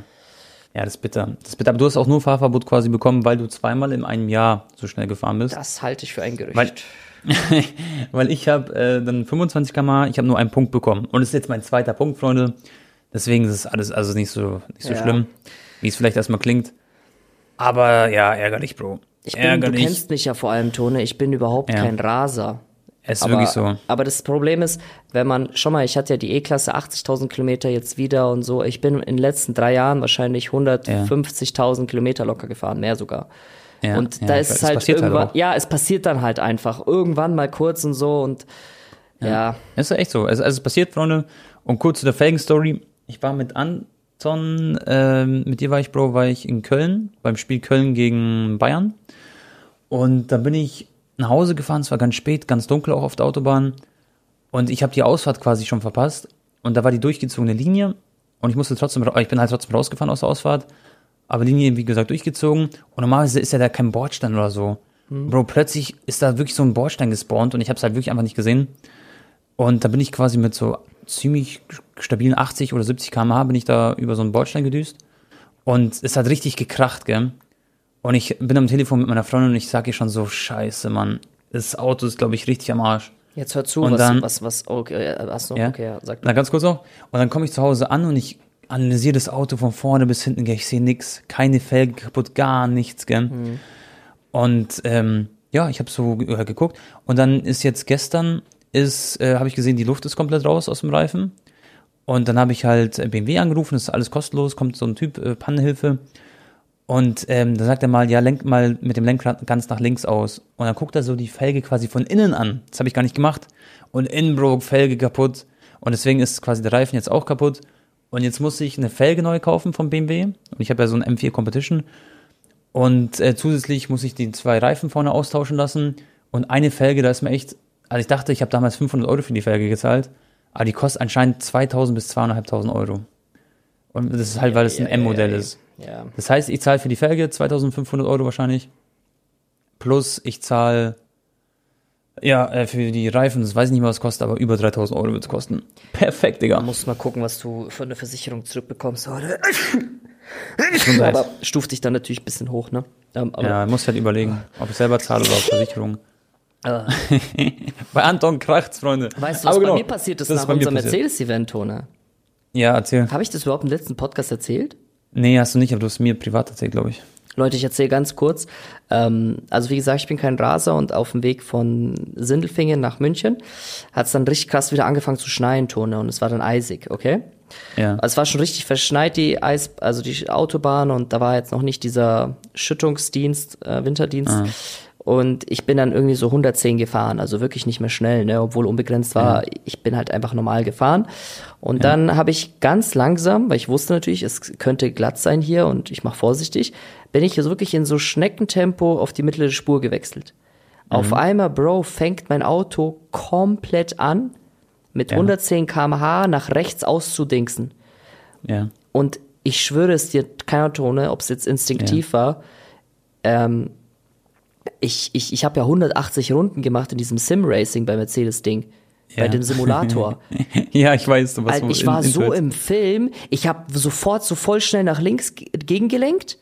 Speaker 1: Ja, das ist bitter. Das ist bitter. Aber du hast auch nur Fahrverbot quasi bekommen, weil du zweimal in einem Jahr so schnell gefahren bist.
Speaker 2: Das halte ich für ein Gerücht.
Speaker 1: Weil- (laughs) weil ich habe äh, dann 25 km, ich habe nur einen Punkt bekommen. Und es ist jetzt mein zweiter Punkt, Freunde. Deswegen ist es alles also nicht so, nicht so
Speaker 2: Ja.
Speaker 1: schlimm, wie es vielleicht erstmal klingt. Aber ja, ärgerlich, Bro.
Speaker 2: Ich bin, du
Speaker 1: ärgerlich.
Speaker 2: kennst mich ja vor allem, Tone, ich bin überhaupt
Speaker 1: Ja.
Speaker 2: kein Raser.
Speaker 1: Es ist
Speaker 2: Aber,
Speaker 1: wirklich so.
Speaker 2: aber das Problem ist, wenn man, schau mal, ich hatte ja die E-Klasse 80.000 Kilometer jetzt wieder und so. Ich bin in den letzten drei Jahren wahrscheinlich 150.000 Kilometer locker gefahren, mehr sogar.
Speaker 1: Ja,
Speaker 2: und
Speaker 1: ja,
Speaker 2: da ist es halt
Speaker 1: passiert
Speaker 2: irgendwann,
Speaker 1: auch.
Speaker 2: ja, es passiert dann halt einfach. Irgendwann mal kurz und so und ja.
Speaker 1: Es ist echt so. Also, also es passiert, Freunde. Und kurz zu der Felgen-Story. Ich war mit Anton, ähm, mit dir war ich, Bro, war ich in Köln, beim Spiel Köln gegen Bayern. Und dann bin ich nach Hause gefahren, es war ganz spät, ganz dunkel auch auf der Autobahn. Und ich habe die Ausfahrt quasi schon verpasst. Und da war die durchgezogene Linie. Und ich musste trotzdem, ich bin halt trotzdem rausgefahren aus der Ausfahrt. Aber Linie, wie gesagt, durchgezogen. Und normalerweise ist ja da kein Bordstein oder so. Bro, plötzlich ist da wirklich so ein Bordstein gespawnt und ich habe es halt wirklich einfach nicht gesehen. Und da bin ich quasi mit so ziemlich stabilen 80 oder 70 km/h bin ich da über so einen Bordstein gedüst. Und es hat richtig gekracht, gell? Und ich bin am Telefon mit meiner Freundin und ich sage ihr schon so, scheiße, Mann. Das Auto ist, glaube ich, richtig am Arsch.
Speaker 2: Jetzt hör zu,
Speaker 1: Und
Speaker 2: was,
Speaker 1: dann-
Speaker 2: was, was, okay, äh, achso,
Speaker 1: Ja?
Speaker 2: okay, ja, sag.
Speaker 1: Na, ganz kurz noch. Und dann komme ich zu Hause an und ich analysiere das Auto von vorne bis hinten? Ich sehe nix, keine Felge kaputt, gar nichts, gell? Und ähm, ja, ich habe so äh, geguckt. Und dann ist jetzt gestern, ist, äh, habe ich gesehen, die Luft ist komplett raus aus dem Reifen. Und dann habe ich halt äh, BMW angerufen, das ist alles kostenlos, kommt so ein Typ, äh, Pannenhilfe. Und ähm, da sagt er mal, ja, lenk mal mit dem Lenkrad ganz nach links aus. Und dann guckt er so die Felge quasi von innen an. Das habe ich gar nicht gemacht. Und innen, Bro, Felge kaputt. Und deswegen ist quasi der Reifen jetzt auch kaputt. Und jetzt muss ich eine Felge neu kaufen vom BMW. Und ich habe ja so ein M4 Competition. Und äh, zusätzlich muss ich die zwei Reifen vorne austauschen lassen. Und eine Felge, da ist mir echt, also ich dachte, ich habe damals 500 Euro für die Felge gezahlt, aber die kostet anscheinend 2000 bis 2500 Euro. Und das ist halt, weil es ein M-Modell ist.
Speaker 2: Ja.
Speaker 1: Das heißt, ich zahle für die Felge 2500 Euro wahrscheinlich. Plus ich zahle ja äh, für die Reifen, das weiß ich nicht mehr, was es kostet, aber über 3000 Euro wird es kosten. Perfekt, Digga.
Speaker 2: Man muss mal gucken, was du für eine Versicherung zurückbekommst. Aber stuft dich dann natürlich ein bisschen hoch, ne? Ähm,
Speaker 1: Ja, muss halt überlegen, ob ich selber zahle oder auf Versicherung.
Speaker 2: äh, (laughs)
Speaker 1: Bei Anton kracht's, Freunde.
Speaker 2: weißt du, was
Speaker 1: Aber
Speaker 2: bei
Speaker 1: genau,
Speaker 2: mir passiert ist
Speaker 1: das
Speaker 2: nach
Speaker 1: mir
Speaker 2: unserem. Mercedes-Event, Tone?
Speaker 1: Ja, erzähl.
Speaker 2: Habe ich das überhaupt im letzten Podcast erzählt?
Speaker 1: Nee, hast du nicht, aber du hast mir privat erzählt, glaube ich.
Speaker 2: Leute, ich erzähle ganz kurz. Ähm, also wie gesagt, ich bin kein Raser und auf dem Weg von Sindelfingen nach München hat es dann richtig krass wieder angefangen zu schneien, Tone, und es war dann eisig, okay?
Speaker 1: Ja.
Speaker 2: Also es war schon richtig verschneit, die Eis, also die Autobahn und da war jetzt noch nicht dieser Schüttungsdienst, äh, Winterdienst.
Speaker 1: Ah.
Speaker 2: Und ich bin dann irgendwie so 110 gefahren, also wirklich nicht mehr schnell, ne, obwohl unbegrenzt war. Ich bin halt einfach normal gefahren. Und dann habe ich ganz langsam, weil ich wusste natürlich, es könnte glatt sein hier und ich mache vorsichtig, bin ich so wirklich in so Schneckentempo auf die mittlere Spur gewechselt. Auf einmal, Bro, fängt mein Auto komplett an, mit
Speaker 1: Ja.
Speaker 2: 110 km/h nach rechts auszudingsen.
Speaker 1: Ja.
Speaker 2: Und ich schwöre es dir, keiner Tone, ob es jetzt instinktiv war. Ähm, ich ich, ich habe ja 180 Runden gemacht in diesem Sim-Racing bei Mercedes-Ding. Bei
Speaker 1: Ja.
Speaker 2: dem Simulator. (laughs)
Speaker 1: ja, ich weiß, was du
Speaker 2: ich war
Speaker 1: in-
Speaker 2: so
Speaker 1: in-
Speaker 2: im Film, ich habe sofort so voll schnell nach links ge- gegengelenkt.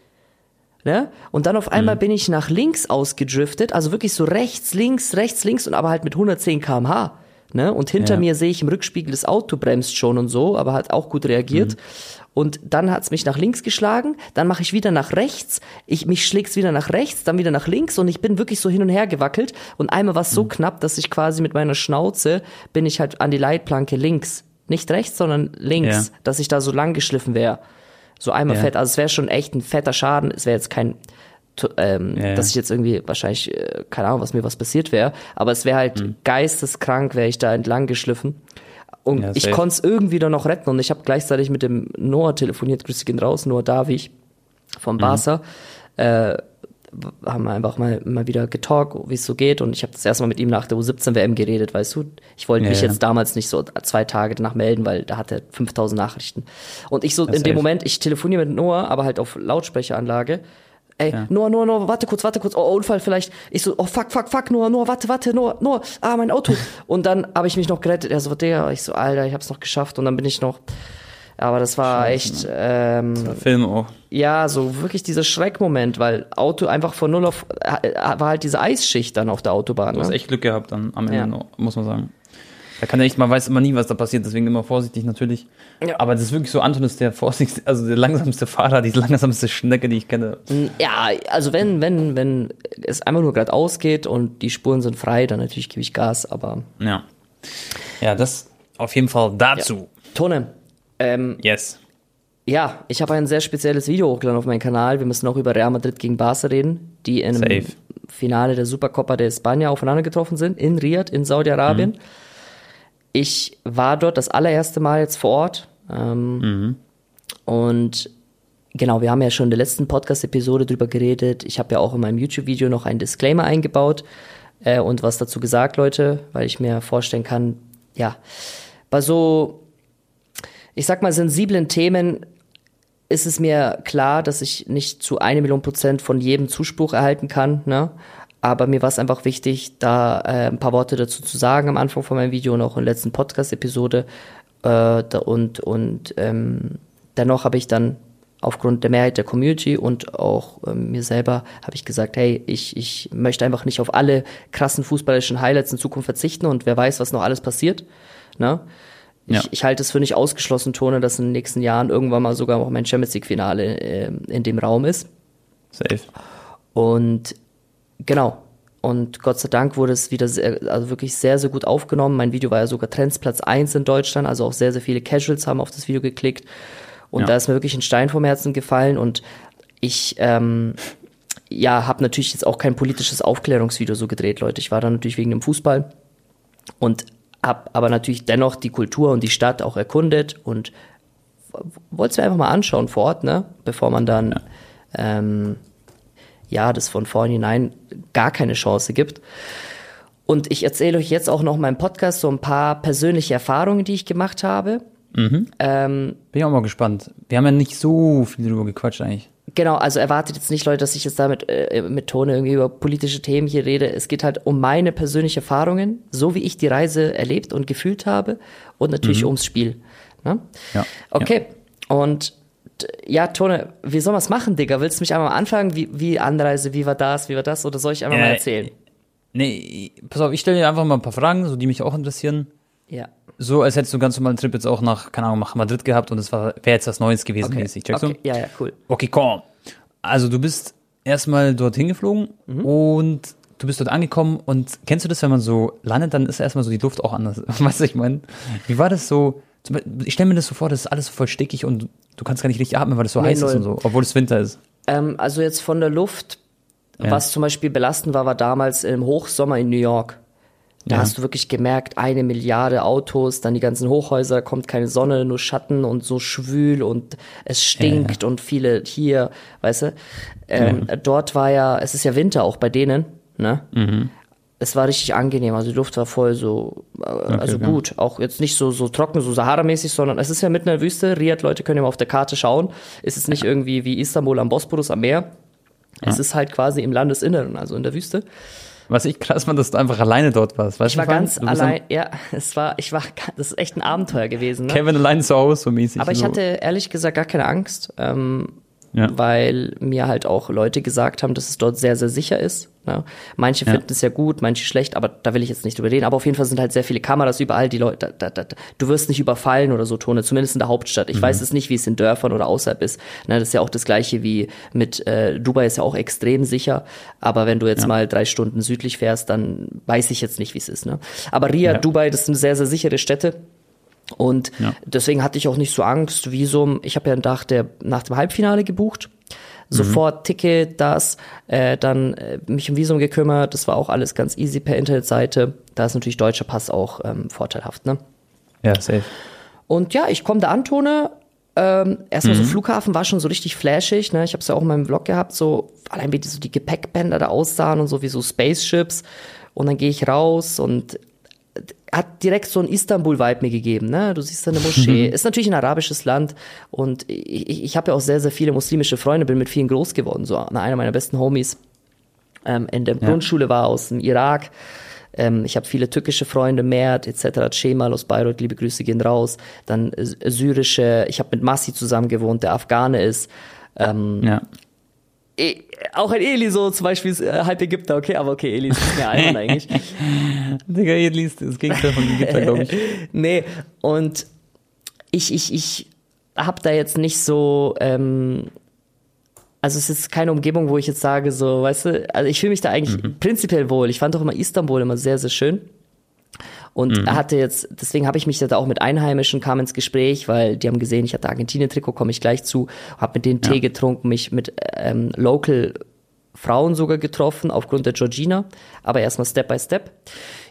Speaker 2: Ne? Und dann auf
Speaker 1: Mhm.
Speaker 2: einmal bin ich nach links ausgedriftet, also wirklich so rechts, links, rechts, links und aber halt mit 110 km/h. Ne? Und hinter
Speaker 1: Ja.
Speaker 2: mir sehe ich im Rückspiegel, das Auto bremst schon und so, aber hat auch gut reagiert.
Speaker 1: Mhm.
Speaker 2: Und dann hat's mich nach links geschlagen, dann mache ich wieder nach rechts, ich, mich schlägt's wieder nach rechts, dann wieder nach links und ich bin wirklich so hin und her gewackelt. Und einmal war es
Speaker 1: Mhm.
Speaker 2: so knapp, dass ich quasi mit meiner Schnauze bin ich halt an die Leitplanke links. Nicht rechts, sondern links,
Speaker 1: Ja.
Speaker 2: dass ich da so lang geschliffen wäre. So einmal
Speaker 1: Ja.
Speaker 2: fett. Also es wäre schon echt ein fetter Schaden. Es wäre jetzt kein, ähm,
Speaker 1: Ja, ja.
Speaker 2: dass ich jetzt irgendwie wahrscheinlich, äh, keine Ahnung, was mir was passiert wäre. Aber es wäre halt
Speaker 1: Mhm.
Speaker 2: geisteskrank, wäre ich da entlang geschliffen. Und
Speaker 1: Ja,
Speaker 2: ich konnte es irgendwie dann noch retten. Und ich habe gleichzeitig mit dem Noah telefoniert, grüß dich gehen raus, Noah
Speaker 1: Mhm.
Speaker 2: vom Barca. Äh, haben wir einfach mal, mal wieder getalkt, wie es so geht. Und ich habe das erste Mal mit ihm nach der U17 WM geredet, weißt du. Ich wollte
Speaker 1: Ja,
Speaker 2: mich
Speaker 1: ja.
Speaker 2: jetzt damals nicht so zwei Tage danach melden, weil da hat er 5000 Nachrichten. Und ich so in
Speaker 1: safe.
Speaker 2: dem Moment, ich telefoniere mit Noah, aber halt auf Lautsprecheranlage. Ey, Noah, Noah, Noah, warte kurz, warte kurz, oh, Unfall vielleicht. Ich so, oh, fuck, fuck, fuck, Noah, Noah, warte, warte, Noah, Noah, ah, mein Auto. (laughs) Und dann habe ich mich noch gerettet. Er so, Digga, ich so, Alter, ich hab's noch geschafft. Und dann bin ich noch, aber das war echt, ähm,
Speaker 1: Film auch.
Speaker 2: ja, so wirklich dieser Schreckmoment, weil Auto einfach von null auf, äh, war halt diese Eisschicht dann auf der Autobahn.
Speaker 1: Du hast
Speaker 2: Ne?
Speaker 1: echt Glück gehabt dann am Ende,
Speaker 2: Ja.
Speaker 1: muss man sagen. Da kann er echt, man weiß immer nie, was da passiert, deswegen immer vorsichtig natürlich.
Speaker 2: Ja.
Speaker 1: Aber das ist wirklich so, Anton ist der vorsichtigste, also der langsamste Fahrer, die langsamste Schnecke, die ich kenne.
Speaker 2: Ja, also wenn, wenn, wenn es einfach nur gerade ausgeht und die Spuren sind frei, dann natürlich gebe ich Gas, aber.
Speaker 1: Ja. Ja, das auf jeden Fall dazu.
Speaker 2: Tone, ähm,
Speaker 1: Yes.
Speaker 2: ja, ich habe ein sehr spezielles Video hochgeladen auf meinen Kanal. Wir müssen auch über Real Madrid gegen Barca reden, die in einem
Speaker 1: Safe.
Speaker 2: Finale der Supercopa de España aufeinander getroffen sind, in Riyadh, in Saudi-Arabien.
Speaker 1: Mhm.
Speaker 2: Ich war dort das allererste Mal jetzt vor Ort. Ähm,
Speaker 1: Mhm.
Speaker 2: Und genau, wir haben ja schon in der letzten Podcast-Episode drüber geredet. Ich habe ja auch in meinem YouTube-Video noch einen Disclaimer eingebaut äh, und was dazu gesagt, Leute, weil ich mir vorstellen kann, ja, bei so, ich sag mal, sensiblen Themen ist es mir klar, dass ich nicht zu eine Million Prozent von jedem Zuspruch erhalten kann, ne? Aber mir war es einfach wichtig, da äh, ein paar Worte dazu zu sagen am Anfang von meinem Video und auch in der letzten Podcast-Episode. Äh, und und ähm, dennoch habe ich dann aufgrund der Mehrheit der Community und auch ähm, mir selber habe ich gesagt, hey, ich, ich möchte einfach nicht auf alle krassen fußballerischen Highlights in Zukunft verzichten und wer weiß, was noch alles passiert. Ne? Ich,
Speaker 1: Ja.
Speaker 2: ich halte es für nicht ausgeschlossen, Tone, dass in den nächsten Jahren irgendwann mal sogar auch mein Champions League-Finale äh, in dem Raum ist.
Speaker 1: Safe.
Speaker 2: Und genau. Und Gott sei Dank wurde es wieder sehr, also wirklich sehr, sehr gut aufgenommen. Mein Video war ja sogar Trends Platz 1 in Deutschland, also auch sehr, sehr viele Casuals haben auf das Video geklickt. Und
Speaker 1: Ja.
Speaker 2: da ist mir wirklich ein Stein vom Herzen gefallen und ich, ähm, ja, habe natürlich jetzt auch kein politisches Aufklärungsvideo so gedreht, Leute. Ich war da natürlich wegen dem Fußball und hab aber natürlich dennoch die Kultur und die Stadt auch erkundet und wollte es mir einfach mal anschauen vor Ort, ne? Bevor man dann ähm, ja, das von vornherein gar keine Chance gibt. Und ich erzähle euch jetzt auch noch im Podcast so ein paar persönliche Erfahrungen, die ich gemacht habe.
Speaker 1: Mhm.
Speaker 2: Ähm,
Speaker 1: Bin ich auch mal gespannt. Wir haben ja nicht so viel drüber gequatscht eigentlich.
Speaker 2: Genau, also erwartet jetzt nicht, Leute, dass ich jetzt damit äh, mit Tone irgendwie über politische Themen hier rede. Es geht halt um meine persönlichen Erfahrungen, so wie ich die Reise erlebt und gefühlt habe und natürlich ums Spiel. Ne?
Speaker 1: Ja.
Speaker 2: Okay, und ja, Tone, wie soll man es machen, Digga? Willst du mich einmal anfangen? Wie, wie Anreise, wie war das, wie war das? Oder soll ich einfach
Speaker 1: Ja,
Speaker 2: mal erzählen?
Speaker 1: Nee, pass auf, ich stelle dir einfach mal ein paar Fragen, so die mich auch interessieren.
Speaker 2: Ja.
Speaker 1: So, als hättest du ganz normalen Trip jetzt auch nach, keine Ahnung, nach Madrid gehabt und es wäre jetzt was Neues gewesen
Speaker 2: Okay.
Speaker 1: mäßig. Checkst
Speaker 2: okay. Ja, ja, cool.
Speaker 1: du? Okay, komm. Also du bist erstmal dorthin geflogen
Speaker 2: Mhm.
Speaker 1: und du bist dort angekommen und kennst du das, wenn man so landet, dann ist erstmal so die Luft auch anders. (laughs) Weißt du, ich meine? Wie war das so? Ich stelle mir das so vor, das ist alles so voll stickig und du kannst gar nicht richtig atmen, weil das so
Speaker 2: Nee,
Speaker 1: heiß ist
Speaker 2: null.
Speaker 1: und so, obwohl es Winter ist.
Speaker 2: Ähm, also jetzt von der Luft,
Speaker 1: Ja.
Speaker 2: was zum Beispiel belastend war, war damals im Hochsommer in New York. Da
Speaker 1: Ja.
Speaker 2: hast du wirklich gemerkt, eine Milliarde Autos, dann die ganzen Hochhäuser, kommt keine Sonne, nur Schatten und so schwül und es stinkt und viele hier, weißt du. Ähm, Dort war ja, es ist ja Winter auch bei denen, ne?
Speaker 1: Mhm.
Speaker 2: Es war richtig angenehm, also die Luft war voll so, äh, also
Speaker 1: okay.
Speaker 2: gut, auch jetzt nicht so, so trocken, so Sahara-mäßig, sondern es ist ja mitten in der Wüste. Riyadh, Leute können ja mal auf der Karte schauen. Es ist nicht irgendwie wie Istanbul am Bosporus am Meer. Es ist halt quasi im Landesinneren, also in der Wüste.
Speaker 1: Was ich krass fand, dass du einfach alleine dort warst. Weißt
Speaker 2: Ich war ganz allein, ja, (laughs) es war, ich war, das ist echt ein Abenteuer gewesen, ne?
Speaker 1: Kevin allein zu Hause, so mäßig.
Speaker 2: Aber ich
Speaker 1: so.
Speaker 2: hatte ehrlich gesagt gar keine Angst, ähm,
Speaker 1: Ja.
Speaker 2: weil mir halt auch Leute gesagt haben, dass es dort sehr, sehr sicher ist. Ne? Manche
Speaker 1: Ja.
Speaker 2: finden es ja gut, manche schlecht, aber da will ich jetzt nicht drüber reden. Aber auf jeden Fall sind halt sehr viele Kameras überall, die Leute, da, da, da, du wirst nicht überfallen oder so, Tone, zumindest in der Hauptstadt. Ich weiß es nicht, wie es in Dörfern oder außerhalb ist. Ne, das ist ja auch das gleiche wie mit, äh, Dubai ist ja auch extrem sicher, aber wenn du jetzt mal drei Stunden südlich fährst, dann weiß ich jetzt nicht, wie es ist. Ne? Aber Riyadh,
Speaker 1: Ja.
Speaker 2: Dubai, das sind sehr, sehr sichere Städte. Und
Speaker 1: Ja.
Speaker 2: deswegen hatte ich auch nicht so Angst, wie so, ich habe ja nach, der, nach dem Halbfinale gebucht. Sofort Ticket, das, äh, dann äh, mich um Visum gekümmert, das war auch alles ganz easy per Internetseite. Da ist natürlich deutscher Pass auch ähm, vorteilhaft, ne?
Speaker 1: Ja, safe.
Speaker 2: Und ja, ich komme da an, Tone. Ähm, erstmal so Flughafen war schon so richtig flashig, ne? Ich habe es ja auch in meinem Vlog gehabt, so allein wie die, so die Gepäckbänder da aussahen und so wie so Spaceships. Und dann gehe ich raus und hat direkt so ein Istanbul-Vibe mir gegeben, ne? Du siehst da eine Moschee. Ist natürlich ein arabisches Land und ich, ich, habe ja auch sehr, sehr viele muslimische Freunde, bin mit vielen groß geworden. So einer meiner besten Homies ähm, in der Grundschule war aus dem Irak. Ähm, ich habe viele türkische Freunde, Mert etc., Cemal aus Bayreuth, liebe Grüße gehen raus. Dann syrische, ich habe mit Massi zusammen gewohnt, der Afghane ist. Ähm,
Speaker 1: Ja.
Speaker 2: Eh, auch ein Eli so zum Beispiel ist äh, halb Ägypter, okay, aber okay, Eli ist mir albern eigentlich. (laughs)
Speaker 1: Digga, ihr liest das Gegenteil von Ägypter, glaube ich. (laughs)
Speaker 2: nee, und ich, ich, ich habe da jetzt nicht so, ähm, also es ist keine Umgebung, wo ich jetzt sage, so, weißt du, also ich fühle mich da eigentlich prinzipiell wohl. Ich fand auch immer Istanbul immer sehr, sehr schön. Und er hatte jetzt, deswegen habe ich mich da auch mit Einheimischen kam ins Gespräch, weil die haben gesehen, ich hatte Argentinien-Trikot, komme ich gleich zu, habe mit denen Tee getrunken, mich mit ähm, Local Frauen sogar getroffen, aufgrund der Georgina, aber erstmal Step by Step.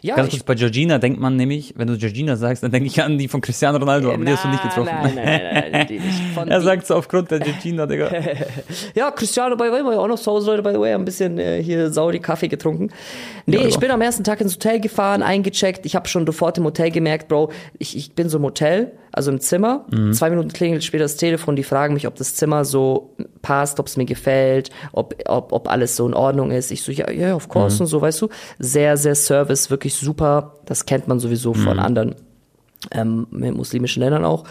Speaker 2: Ja,
Speaker 1: Ganz kurz, bei Georgina denkt man nämlich, wenn du Georgina sagst, dann denke ich an die von Cristiano Ronaldo, aber die hast du nicht getroffen.
Speaker 2: Nein, nein, nein, nein, die nicht. (laughs) Von
Speaker 1: er sagt so aufgrund der Georgina, Digga. (laughs)
Speaker 2: Ja, Cristiano, by the way, war ja auch noch zu Hause, Leute, by the way, ein bisschen äh, hier Saudi-Kaffee getrunken. Nee,
Speaker 1: Ja,
Speaker 2: ich bin am ersten Tag ins Hotel gefahren, eingecheckt. Ich habe schon sofort im Hotel gemerkt, Bro, ich, ich bin so im Hotel, also im Zimmer.
Speaker 1: Mhm.
Speaker 2: Zwei Minuten klingelt später das Telefon, die fragen mich, ob das Zimmer so passt, ob es mir gefällt, ob, ob, ob alles so in Ordnung ist. Ich so, ja, ja, of course
Speaker 1: Mhm.
Speaker 2: und so, weißt du. Sehr, sehr Service, wirklich super. Das kennt man sowieso von
Speaker 1: Mhm.
Speaker 2: anderen ähm, muslimischen Ländern auch.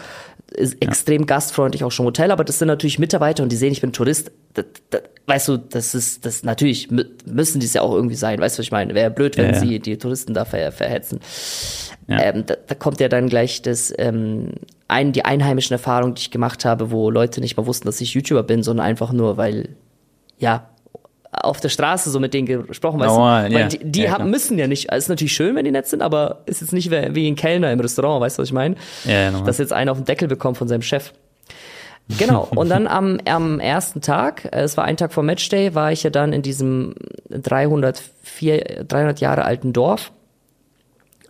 Speaker 2: Ist extrem gastfreundlich auch schon Hotel, aber das sind natürlich Mitarbeiter und die sehen, ich bin Tourist. Das, das, weißt du, das ist, das natürlich mü- müssen die es ja auch irgendwie sein. Weißt du, was ich meine? Wäre blöd, wenn
Speaker 1: Ja, ja.
Speaker 2: sie die Touristen da ver, verhetzen.
Speaker 1: Ja.
Speaker 2: Ähm, da, da kommt ja dann gleich das, ähm, ein, die einheimischen Erfahrungen, die ich gemacht habe, wo Leute nicht mal wussten, dass ich YouTuber bin, sondern einfach nur, weil, ja, auf der Straße so mit denen gesprochen, weißt
Speaker 1: Normal,
Speaker 2: du? Weil
Speaker 1: ja.
Speaker 2: die, die
Speaker 1: Ja,
Speaker 2: haben, müssen ja nicht, es ist natürlich schön, wenn die nett sind, aber ist jetzt nicht wie ein Kellner im Restaurant, weißt du, was ich meine?
Speaker 1: Ja, ja, normal.
Speaker 2: Dass jetzt einer auf den Deckel bekommt von seinem Chef. Genau, (laughs) und dann am, am ersten Tag, äh, es war ein Tag vor Matchday, war ich ja dann in diesem 304, 300 Jahre alten Dorf.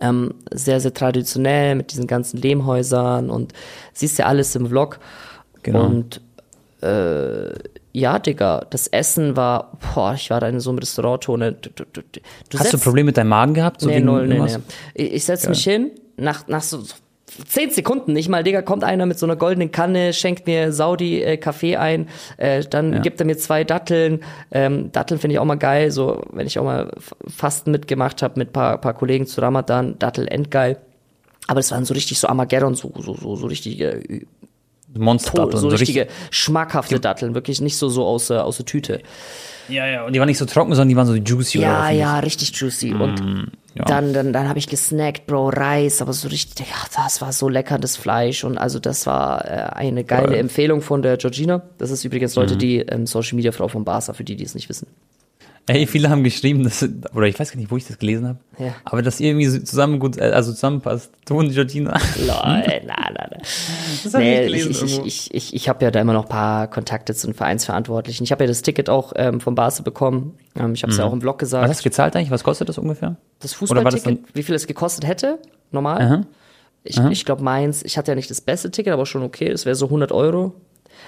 Speaker 2: Ähm, sehr, sehr traditionell mit diesen ganzen Lehmhäusern und siehst ja alles im Vlog.
Speaker 1: Genau.
Speaker 2: Und äh, ja, Digga, das Essen war, boah, ich war da in so einem Restauranttone. Du, du, du, du
Speaker 1: Hast du
Speaker 2: setzt-
Speaker 1: Probleme mit deinem Magen gehabt? So
Speaker 2: Nee, null, nee, nee. Ich, ich setze mich hin, nach, nach so zehn Sekunden, nicht mal, Digga, kommt einer mit so einer goldenen Kanne, schenkt mir Saudi-Kaffee ein, äh, dann gibt er mir zwei Datteln. Ähm, Datteln finde ich auch mal geil, so, wenn ich auch mal Fasten mitgemacht habe mit paar, paar Kollegen zu Ramadan, Dattel endgeil. Aber das waren so richtig so Armageddon, so, so, so, so richtige,
Speaker 1: Monster.
Speaker 2: so, richtige schmackhafte Datteln, wirklich nicht so, so aus, der- aus der Tüte.
Speaker 1: Ja, ja. Und die waren nicht so trocken, sondern die waren so juicy. oder
Speaker 2: Ja,
Speaker 1: was?
Speaker 2: ja, richtig juicy. Und
Speaker 1: ja.
Speaker 2: dann, dann, dann habe ich gesnackt, Bro, Reis, aber so richtig, ja, das war so lecker, das Fleisch. Und also das war äh, eine geile
Speaker 1: Geil.
Speaker 2: Empfehlung von der Georgina. Das ist übrigens Leute, die ähm, Social Media Frau von Barca, für die, die es nicht wissen.
Speaker 1: Ey, viele haben geschrieben, dass, oder ich weiß gar nicht, wo ich das gelesen habe,
Speaker 2: Ja.
Speaker 1: aber dass ihr irgendwie zusammen gut, äh, also zusammenpasst. Du und Georgina.
Speaker 2: Lol, na, na, na.
Speaker 1: Das hab
Speaker 2: Nee,
Speaker 1: ich
Speaker 2: ich,
Speaker 1: gelesen
Speaker 2: ich, ich, ich, ich, ich habe ja da immer noch ein paar Kontakte zu den Vereinsverantwortlichen. Ich habe ja das Ticket auch ähm, von Barca bekommen. Ähm, ich habe es ja auch im Blog gesagt.
Speaker 1: Was hast du gezahlt eigentlich? Was kostet das ungefähr?
Speaker 2: Das
Speaker 1: Oder war das
Speaker 2: Fußballticket, wie viel es gekostet hätte, normal.
Speaker 1: Aha.
Speaker 2: Ich, ich glaube, meins, ich hatte ja nicht das beste Ticket, aber schon okay, das wäre so 100 Euro.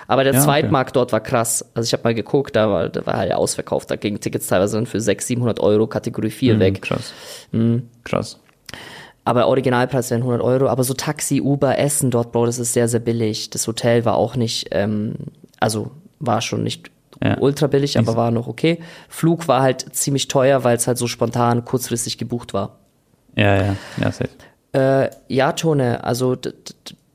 Speaker 2: Aber der
Speaker 1: Ja, okay.
Speaker 2: Zweitmarkt dort war krass. Also ich habe mal geguckt, da war, da war halt ausverkauft. Da gingen Tickets teilweise dann für 600, 700 Euro Kategorie 4 weg.
Speaker 1: Krass.
Speaker 2: Mhm.
Speaker 1: Krass.
Speaker 2: Aber Originalpreis wären 100 Euro. Aber so Taxi, Uber, Essen dort, Bro, das ist sehr, sehr billig. Das Hotel war auch nicht, ähm, also war schon nicht
Speaker 1: Ja.
Speaker 2: ultra billig, aber war noch okay. Flug war halt ziemlich teuer, weil es halt so spontan, kurzfristig gebucht war.
Speaker 1: Ja, ja. Ja, safe.
Speaker 2: Äh, ja, Tone, also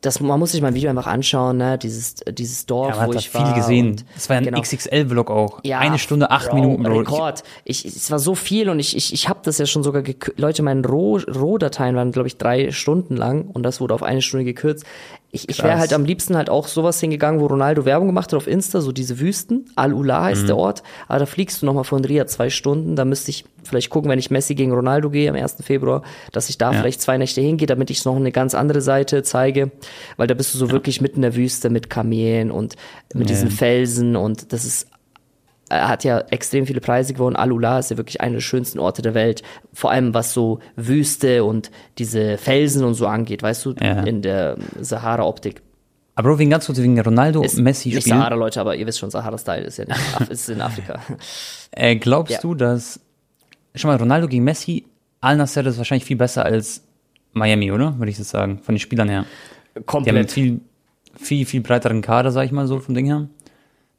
Speaker 2: das, man muss sich mein Video einfach anschauen, ne? Dieses, dieses Dorf,
Speaker 1: Ja,
Speaker 2: wo ich
Speaker 1: viel
Speaker 2: war.
Speaker 1: gesehen.
Speaker 2: und-
Speaker 1: Das war ein
Speaker 2: genau.
Speaker 1: XXL-Vlog auch.
Speaker 2: Ja,
Speaker 1: Eine Stunde, acht
Speaker 2: Bro,
Speaker 1: Minuten, Bro.
Speaker 2: Rekord. Ich, es war so viel und ich, ich, ich habe das ja schon sogar gekürzt. Leute, meine Roh- Rohdateien waren, glaube ich, drei Stunden lang und das wurde auf eine Stunde gekürzt. Ich, ich wäre halt am liebsten halt auch sowas hingegangen, wo Ronaldo Werbung gemacht hat auf Insta, so diese Wüsten. Al-Ula heißt
Speaker 1: Mhm.
Speaker 2: der Ort. Aber da fliegst du nochmal von Riyadh zwei Stunden. Da müsste ich vielleicht gucken, wenn ich Messi gegen Ronaldo gehe am 1. Februar, dass ich da
Speaker 1: Ja.
Speaker 2: vielleicht zwei Nächte hingehe, damit ich noch eine ganz andere Seite zeige. Weil da bist du so wirklich mitten in der Wüste mit Kamelen und mit
Speaker 1: Ja.
Speaker 2: diesen Felsen und das ist er hat ja extrem viele Preise gewonnen. Alula ist ja wirklich einer der schönsten Orte der Welt. Vor allem was so Wüste und diese Felsen und so angeht, weißt du,
Speaker 1: Ja.
Speaker 2: in der Sahara-Optik.
Speaker 1: Aber wegen ganz kurz, wegen Ronaldo,
Speaker 2: Ist
Speaker 1: Messi
Speaker 2: Nicht
Speaker 1: spielen.
Speaker 2: Sahara, Leute, aber ihr wisst schon, Sahara-Style ist ja nicht, Af- ist in Afrika. (laughs)
Speaker 1: Äh, glaubst
Speaker 2: Ja.
Speaker 1: du, dass, schau mal, Ronaldo gegen Messi, Al Nasser ist wahrscheinlich viel besser als Miami, oder? Würde ich das sagen, von den Spielern her. Die haben einen
Speaker 2: Komplett.
Speaker 1: viel, viel, viel breiteren Kader, sag ich mal so, vom Ding her.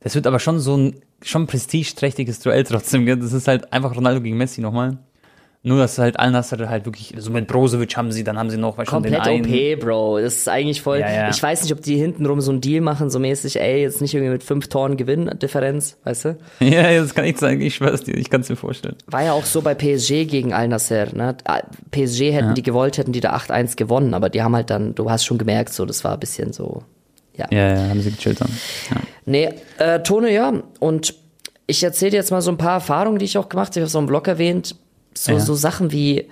Speaker 1: Das wird aber schon so ein, schon prestigeträchtiges Duell trotzdem, gell? Das ist halt einfach Ronaldo gegen Messi nochmal. Nur, dass halt Al Nasser halt wirklich, so mit Brozovic haben sie, dann haben sie noch, weißt den
Speaker 2: Komplett
Speaker 1: einen.
Speaker 2: OP, Bro. Das ist eigentlich voll.
Speaker 1: Ja, ja.
Speaker 2: Ich weiß nicht, ob die hintenrum so einen Deal machen, so mäßig, ey, jetzt nicht irgendwie mit fünf Toren Gewinndifferenz, weißt du? (laughs)
Speaker 1: Ja, ja, das kann ich sagen, ich schwör's dir, ich kann's mir vorstellen.
Speaker 2: War ja auch so bei PSG gegen Al Nasser, ne? PSG hätten die gewollt, hätten die da 8-1 gewonnen, aber die haben halt dann, du hast schon gemerkt, so, das war ein bisschen so, ja.
Speaker 1: Ja, ja, haben sie gechillt dann. Ja.
Speaker 2: Nee, äh, Tone, ja. Und ich erzähle dir jetzt mal so ein paar Erfahrungen, die ich auch gemacht habe. Ich habe so im Blog erwähnt. So,
Speaker 1: Ja.
Speaker 2: so Sachen wie,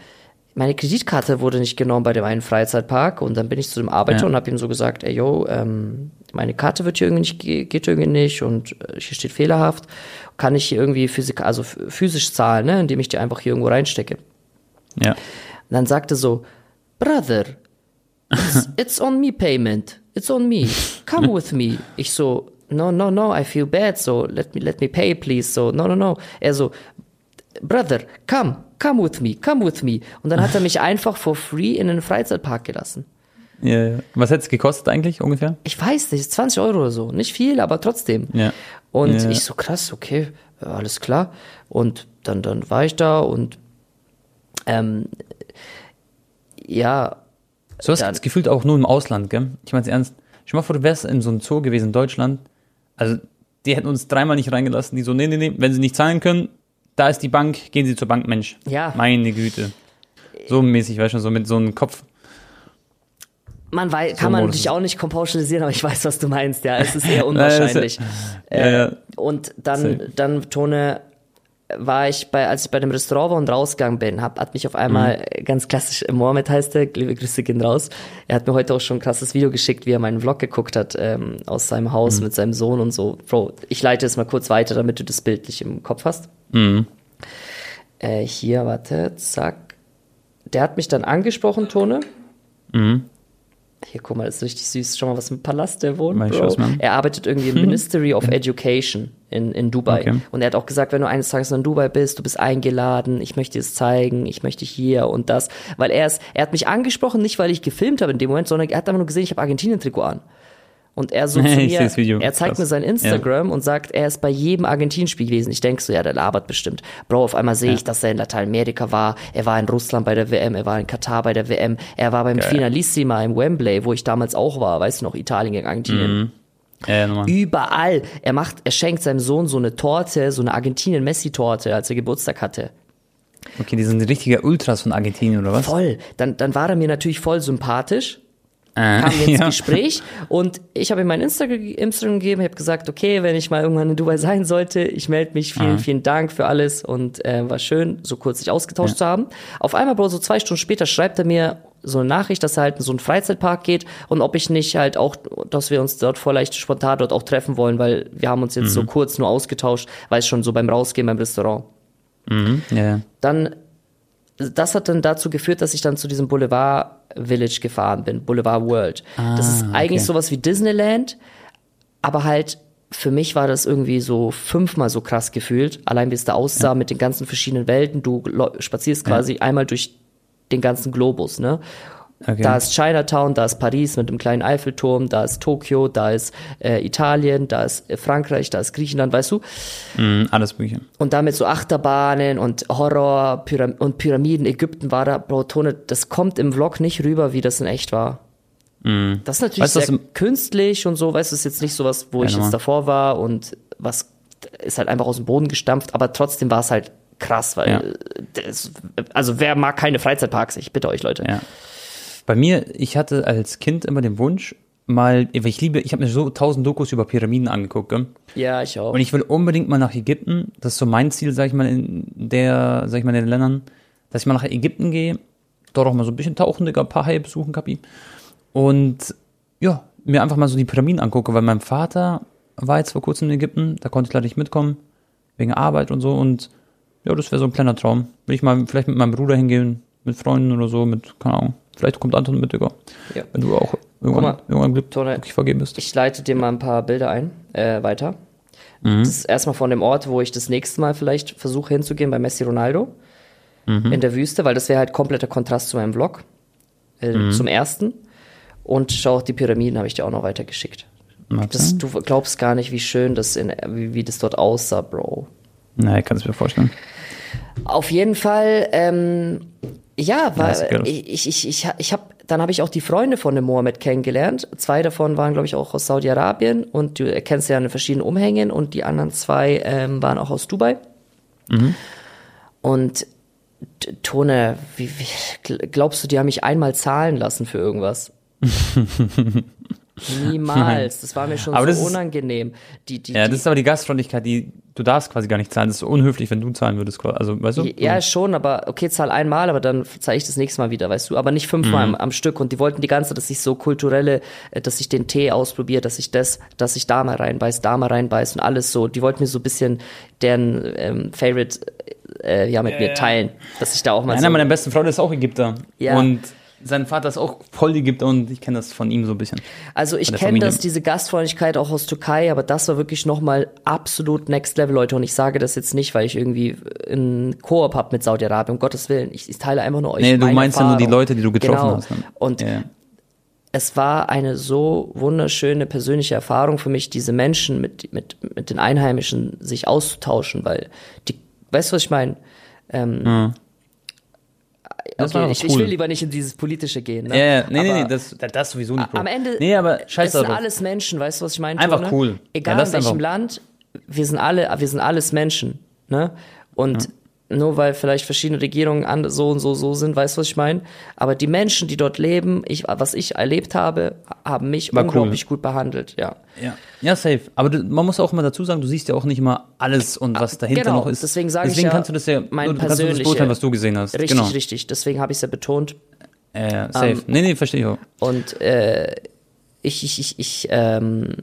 Speaker 2: meine Kreditkarte wurde nicht genommen bei dem einen Freizeitpark und dann bin ich zu dem Arbeiter
Speaker 1: Ja.
Speaker 2: und habe ihm so gesagt, ey, yo, ähm, meine Karte wird hier irgendwie nicht, ge- geht irgendwie nicht und äh, hier steht fehlerhaft. Kann ich hier irgendwie physik also physisch zahlen, ne, indem ich die einfach hier irgendwo reinstecke?
Speaker 1: Ja.
Speaker 2: Und dann sagte so, Brother, it's, it's on me payment. It's on me. Come (laughs) with me. Ich so, no, no, no, I feel bad. So, let me, let me pay, please. So, no, no, no. Er so, Brother, come, come with me, come with me. Und dann hat er mich (laughs) einfach for free in den Freizeitpark gelassen.
Speaker 1: ja, ja. Was hätte es gekostet eigentlich ungefähr?
Speaker 2: Ich weiß nicht, 20 Euro oder so. Nicht viel, aber trotzdem.
Speaker 1: Ja.
Speaker 2: Und
Speaker 1: Ja.
Speaker 2: ich so, krass, okay, alles klar. Und dann, dann war ich da und ähm, ja,
Speaker 1: So hast du das gefühlt auch nur im Ausland, gell? Ich mein's ernst. Stell mal vor, du wärst in so einem Zoo gewesen in Deutschland. Also, die hätten uns dreimal nicht reingelassen. Die so, nee, nee, nee, wenn sie nicht zahlen können, da ist die Bank, gehen sie zur Bank, Mensch.
Speaker 2: Ja.
Speaker 1: Meine Güte. So mäßig, weißt du, so mit so einem Kopf.
Speaker 2: Man weiß, kann man natürlich auch nicht kompauschalisieren, aber ich weiß, was du meinst. Ja, es ist (laughs) eher unwahrscheinlich.
Speaker 1: Ja,
Speaker 2: äh,
Speaker 1: ja.
Speaker 2: Und dann, dann Tone, war ich bei, als ich bei dem Restaurant war und rausgegangen bin, hab, hat mich auf einmal
Speaker 1: Mhm.
Speaker 2: äh, ganz klassisch, Mohammed heißt der, liebe Grüße gehen raus. Er hat mir heute auch schon ein krasses Video geschickt, wie er meinen Vlog geguckt hat, ähm, aus seinem Haus
Speaker 1: Mhm.
Speaker 2: mit seinem Sohn und so. Bro, ich leite es mal kurz weiter, damit du das bildlich im Kopf hast.
Speaker 1: Mhm.
Speaker 2: Äh, hier, warte, zack. Der hat mich dann angesprochen, Tone.
Speaker 1: Mhm.
Speaker 2: Hier, guck mal, das ist richtig süß. Schau mal, was im Palast der wohnt,
Speaker 1: Mal
Speaker 2: Bro. Er arbeitet irgendwie im (laughs) Ministry of Education in, in Dubai.
Speaker 1: Okay.
Speaker 2: Und er hat auch gesagt, wenn du eines Tages in Dubai bist, du bist eingeladen, ich möchte dir es zeigen, ich möchte hier und das. Weil er ist, er hat mich angesprochen, nicht weil ich gefilmt habe in dem Moment, sondern er hat einfach nur gesehen, ich habe Argentinien-Trikot an. Und er so (laughs) zu
Speaker 1: Ich
Speaker 2: mir,
Speaker 1: Video.
Speaker 2: er zeigt
Speaker 1: Krass.
Speaker 2: mir sein Instagram und sagt, er ist bei jedem Argentinien-Spiel gewesen. Ich denk so, ja, der labert bestimmt. Bro, auf einmal sehe ich, dass er in Lateinamerika war. Er war in Russland bei der WM, er war in Katar bei der WM, er war beim
Speaker 1: Geil.
Speaker 2: Finalissima im Wembley, wo ich damals auch war, weißt du noch, Italien gegen Argentinien.
Speaker 1: Äh, nochmal.
Speaker 2: Überall. Er macht, er schenkt seinem Sohn so eine Torte, so eine Argentinien-Messi-Torte, als er Geburtstag hatte.
Speaker 1: Okay, die sind richtige Ultras von Argentinien, oder was?
Speaker 2: Voll. Dann, dann war er mir natürlich voll sympathisch.
Speaker 1: Äh,
Speaker 2: Kamen wir ins
Speaker 1: ja.
Speaker 2: Gespräch. Und ich habe ihm mein Insta Instagram gegeben, habe gesagt, okay, wenn ich mal irgendwann in Dubai sein sollte, ich melde mich, vielen, vielen Dank für alles. Und äh, war schön, so kurz sich ausgetauscht zu haben. Auf einmal, Bro, so zwei Stunden später schreibt er mir so eine Nachricht, dass er halt in so einen Freizeitpark geht und ob ich nicht halt auch, dass wir uns dort vielleicht spontan dort auch treffen wollen, weil wir haben uns jetzt so kurz nur ausgetauscht, weiß schon, so beim Rausgehen beim Restaurant.
Speaker 1: Ja, ja.
Speaker 2: dann das hat dann dazu geführt, dass ich dann zu diesem Boulevard Village gefahren bin, Boulevard World. das ist eigentlich
Speaker 1: okay.
Speaker 2: sowas wie Disneyland, aber halt für mich war das irgendwie so fünfmal so krass gefühlt, allein wie es da aussah mit den ganzen verschiedenen Welten. Du spazierst quasi einmal durch den ganzen Globus, ne?
Speaker 1: Okay.
Speaker 2: Da ist Chinatown, da ist Paris mit dem kleinen Eiffelturm, da ist Tokio, da ist äh, Italien, da ist äh, Frankreich, da ist Griechenland, weißt du?
Speaker 1: Mhm, alles Mögliche.
Speaker 2: Und damit so Achterbahnen und Horror Pyram und Pyramiden. Ägypten war da, Bro, Tone, das kommt im Vlog nicht rüber, wie das in echt war. Das ist natürlich.
Speaker 1: Weißt was
Speaker 2: sehr künstlich und so, weißt du, ist jetzt nicht sowas, wo ich jetzt davor war und was ist halt einfach aus dem Boden gestampft, aber trotzdem war es halt krass, weil
Speaker 1: Ja.
Speaker 2: das, also wer mag keine Freizeitparks? Ich bitte euch, Leute.
Speaker 1: Ja. Bei mir, ich hatte als Kind immer den Wunsch, mal, weil ich liebe, ich habe mir so tausend Dokus über Pyramiden angeguckt, gell?
Speaker 2: Ja, ich auch.
Speaker 1: Und ich will unbedingt mal nach Ägypten. Das ist so mein Ziel, sag ich mal, in der, sag ich mal, in den Ländern, dass ich mal nach Ägypten gehe, dort auch mal so ein bisschen tauchen, Digga, ein paar Haie besuchen, Kapi. Und ja, mir einfach mal so die Pyramiden angucke, weil mein Vater war jetzt vor kurzem in Ägypten, da konnte ich leider nicht mitkommen, wegen Arbeit und so. Und ja, das wäre so ein kleiner Traum. Will ich mal vielleicht mit meinem Bruder hingehen, mit Freunden oder so, mit, keine Ahnung. Vielleicht kommt Anton mit, Digga.
Speaker 2: Ja.
Speaker 1: Wenn du auch irgendwann,
Speaker 2: mal,
Speaker 1: irgendwann Glück,
Speaker 2: Tone,
Speaker 1: glücklich vergeben bist.
Speaker 2: Ich leite dir mal ein paar Bilder ein, äh, weiter.
Speaker 1: Mhm.
Speaker 2: Das ist erstmal von dem Ort, wo ich das nächste Mal vielleicht versuche hinzugehen, bei Messi Ronaldo.
Speaker 1: Mhm.
Speaker 2: In der Wüste, weil das wäre halt kompletter Kontrast zu meinem Vlog. Äh,
Speaker 1: Mhm.
Speaker 2: Zum ersten. Und schau, auch die Pyramiden habe ich dir auch noch weitergeschickt.
Speaker 1: Warte.
Speaker 2: Das, du glaubst gar nicht, wie schön das in, wie, wie das dort aussah, Bro.
Speaker 1: Nein, ich kann es mir vorstellen.
Speaker 2: Auf jeden Fall, ähm, ja, weil ich, ich, ich, ich habe, dann habe ich auch die Freunde von dem Mohammed kennengelernt. Zwei davon waren, glaube ich, auch aus Saudi-Arabien und du erkennst ja in verschiedenen Umhängen und die anderen zwei ähm, waren auch aus Dubai. Und T- Tone, wie, wie, gl- glaubst du, die haben mich einmal zahlen lassen für irgendwas? (laughs) Niemals. Das war mir schon
Speaker 1: Aber das
Speaker 2: so
Speaker 1: ist-
Speaker 2: unangenehm. Die, die,
Speaker 1: Ja,
Speaker 2: die,
Speaker 1: das ist aber die Gastfreundlichkeit, die du darfst quasi gar nicht zahlen. Das ist so unhöflich, wenn du zahlen würdest. Also, weißt du?
Speaker 2: Ja, schon, aber okay, zahl einmal, aber dann zahle ich das nächste Mal wieder, weißt du, aber nicht fünfmal
Speaker 1: Mhm.
Speaker 2: am, am Stück. Und die wollten die ganze, dass ich so kulturelle, äh, dass ich den Tee ausprobiere, dass ich das, dass ich da mal reinbeiß, da mal reinbeiß und alles so. Die wollten mir so ein bisschen deren ähm, Favorite äh, ja mit mir teilen, dass ich da auch mal
Speaker 1: Einer
Speaker 2: so.
Speaker 1: meiner besten Freunde ist auch Ägypter.
Speaker 2: Ja.
Speaker 1: Und sein Vater ist auch voll Ägypter und ich kenne das von ihm so ein bisschen.
Speaker 2: Also ich kenne das, diese Gastfreundlichkeit auch aus Türkei, aber das war wirklich nochmal absolut Next Level, Leute. Und ich sage das jetzt nicht, weil ich irgendwie einen Koop hab mit Saudi-Arabien, um Gottes Willen. Ich, ich teile einfach nur euch
Speaker 1: Nee, du meinst ja nur die
Speaker 2: Erfahrung.
Speaker 1: Leute, die du getroffen
Speaker 2: genau.
Speaker 1: hast, ne?
Speaker 2: Und
Speaker 1: Ja.
Speaker 2: es war eine so wunderschöne persönliche Erfahrung für mich, diese Menschen mit, mit, mit den Einheimischen sich auszutauschen, weil die, weißt du, was ich meine? Ähm,
Speaker 1: Das war
Speaker 2: okay,
Speaker 1: doch
Speaker 2: ich, ich will lieber nicht in dieses Politische gehen. Ne?
Speaker 1: Ja, ja, nee, nee,
Speaker 2: Aber
Speaker 1: nee, das, das sowieso nicht,
Speaker 2: am Ende,
Speaker 1: Nee, aber scheiß
Speaker 2: sind alles Menschen, weißt du, was ich meine?
Speaker 1: Einfach
Speaker 2: Tone?
Speaker 1: cool.
Speaker 2: Egal
Speaker 1: Ja,
Speaker 2: in welchem Land, wir sind alle, wir sind alles Menschen, ne? Und nur weil vielleicht verschiedene Regierungen an, so und so so sind, weißt du, was ich meine? Aber die Menschen, die dort leben, ich, was ich erlebt habe, haben mich
Speaker 1: War cool.
Speaker 2: unglaublich gut behandelt, ja.
Speaker 1: Ja, ja safe. Aber du, man muss auch immer dazu sagen, du siehst ja auch nicht immer alles und was dahinter
Speaker 2: genau,
Speaker 1: noch ist.
Speaker 2: deswegen sage ich
Speaker 1: Deswegen
Speaker 2: ja,
Speaker 1: kannst du das ja,
Speaker 2: mein
Speaker 1: du, du kannst nur das beurteilen, was du gesehen hast.
Speaker 2: Richtig,
Speaker 1: genau.
Speaker 2: richtig. Deswegen habe ich es ja betont.
Speaker 1: Ja, safe.
Speaker 2: Ähm,
Speaker 1: nee, nee, verstehe ich auch.
Speaker 2: Und äh, ich, ich, ich, ich ähm,